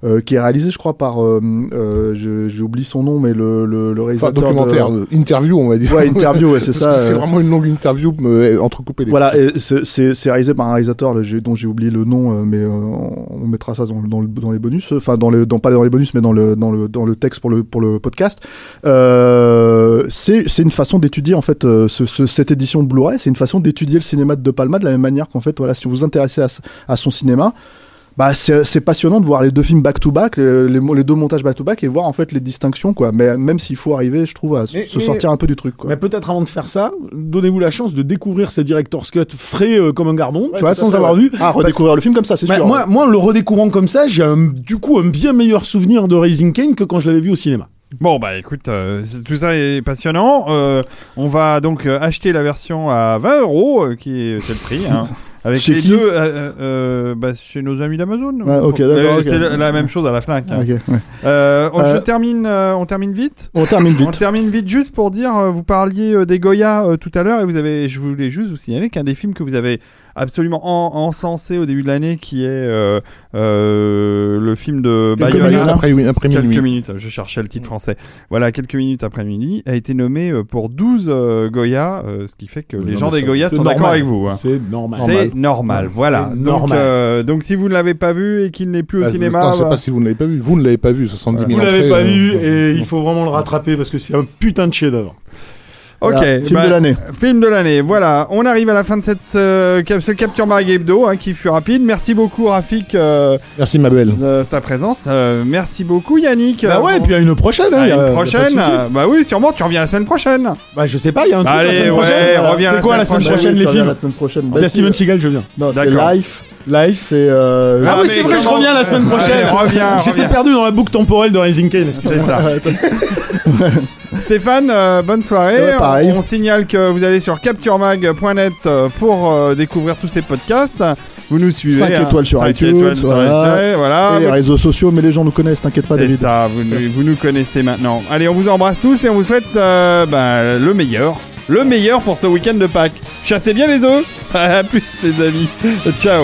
euh, qui est réalisé, je crois, par, euh, euh, oublié son nom, mais le, le, le Enfin, réalisateur. documentaire, de- euh, interview, on va dire. Ouais, interview, ouais, c'est ça. C'est euh, vraiment une longue interview entrecoupée. Voilà, c'est- c'est réalisé par un réalisateur là, dont j'ai oublié le nom, mais on mettra ça dans, dans, le- dans les bonus, enfin dans le, dans, pas dans les bonus, mais dans le, dans le, dans le texte pour le, pour le podcast. Euh, c'est c'est une façon d'étudier en fait ce, ce- cette édition de Blu-ray, c'est une façon d'étudier le cinéma de De Palma de la même manière qu'en fait, voilà, si vous vous intéressez à, à son cinéma. Bah, c'est passionnant de voir les deux films back to back, les, les, les deux montages back to back et voir en fait les distinctions quoi. Mais même s'il faut arriver, je trouve, à Mais- se mais- sortir un peu du truc quoi. Mais peut-être avant de faire ça, donnez-vous la chance de découvrir ces director's cut frais euh, comme un gardon, tu vois, sans fait, avoir ouais. vu. Ah, redécouvrir le film comme ça, c'est Bah, sûr. moi, moi, en le redécouvrant comme ça, j'ai du coup un bien meilleur souvenir de Raising Kane que quand je l'avais vu au cinéma. Bon bah écoute, euh, tout ça est passionnant. Euh, on va donc acheter la version à 20 euros, qui est c'est le prix. Hein, [laughs] avec Chez les qui deux, euh, euh, euh, bah, chez nos amis d'Amazon. Ouais, ok, d'accord, ok. C'est la, la même chose à la Fnac. hein. Ouais. Euh, on, je termine, on termine vite. On termine On vite. termine vite juste pour dire, vous parliez des Goya tout à l'heure et vous avez, je voulais juste vous signaler qu'un des films que vous avez absolument en- encensé au début de l'année, qui est euh, euh, le film de Quelques Bayona, minutes après, oui, après quelques minuit. minutes, je cherchais le titre français. Voilà, quelques minutes après minuit, a été nommé euh, pour 12 euh, Goya, euh, ce qui fait que Oui, les non, gens des Goya sont d'accord avec vous. hein. C'est normal. C'est normal, voilà. Donc, normal. euh, donc si vous ne l'avez pas vu et qu'il n'est plus au Bah, cinéma, attends, c'est bah, pas si vous ne l'avez pas vu. Vous ne l'avez pas vu, 70 000 Vous l'avez entrées, pas euh, vu euh, et il faut vraiment le rattraper parce que c'est un putain de chef-d'œuvre. Ok, Voilà, film bah, de l'année. Film de l'année, voilà. On arrive à la fin de cette, euh, ce Capture Mag Hebdo hein, qui fut rapide. Merci beaucoup Rafik euh, Merci ma belle. de ta présence. Euh, merci beaucoup Yannick. Bah Euh, ouais, et puis à une prochaine. hein, à une prochaine. euh, Bah oui, sûrement tu reviens la semaine prochaine. Bah je sais pas, il y a un truc la Allez, semaine ouais, prochaine. reviens C'est la quoi la semaine prochaine. prochaine, les Tu reviens films la semaine prochaine. A Bah, Steven Seagal, je viens. Non, c'est D'accord. Life. Life, c'est. euh, Ah, Ah oui, c'est vrai, je reviens la semaine Allez, prochaine. reviens, J'étais perdu dans la boucle temporelle de Rising Kane, excusez C'est ça. [laughs] Stéphane, euh, bonne soirée. Ouais, pareil. On signale que vous allez sur capturemag.net euh, pour euh, découvrir tous ces podcasts. Vous nous suivez. 5 hein. étoiles sur Cinq iTunes, étoiles sur voilà. iTunes, voilà. et les réseaux sociaux, mais les gens nous connaissent, t'inquiète pas, C'est David. ça, vous, nous- vous nous connaissez maintenant. Allez, on vous embrasse tous et on vous souhaite euh, bah, le meilleur. Le meilleur pour ce week-end de Pâques. Chassez bien les œufs. [laughs] À plus les amis. Ciao.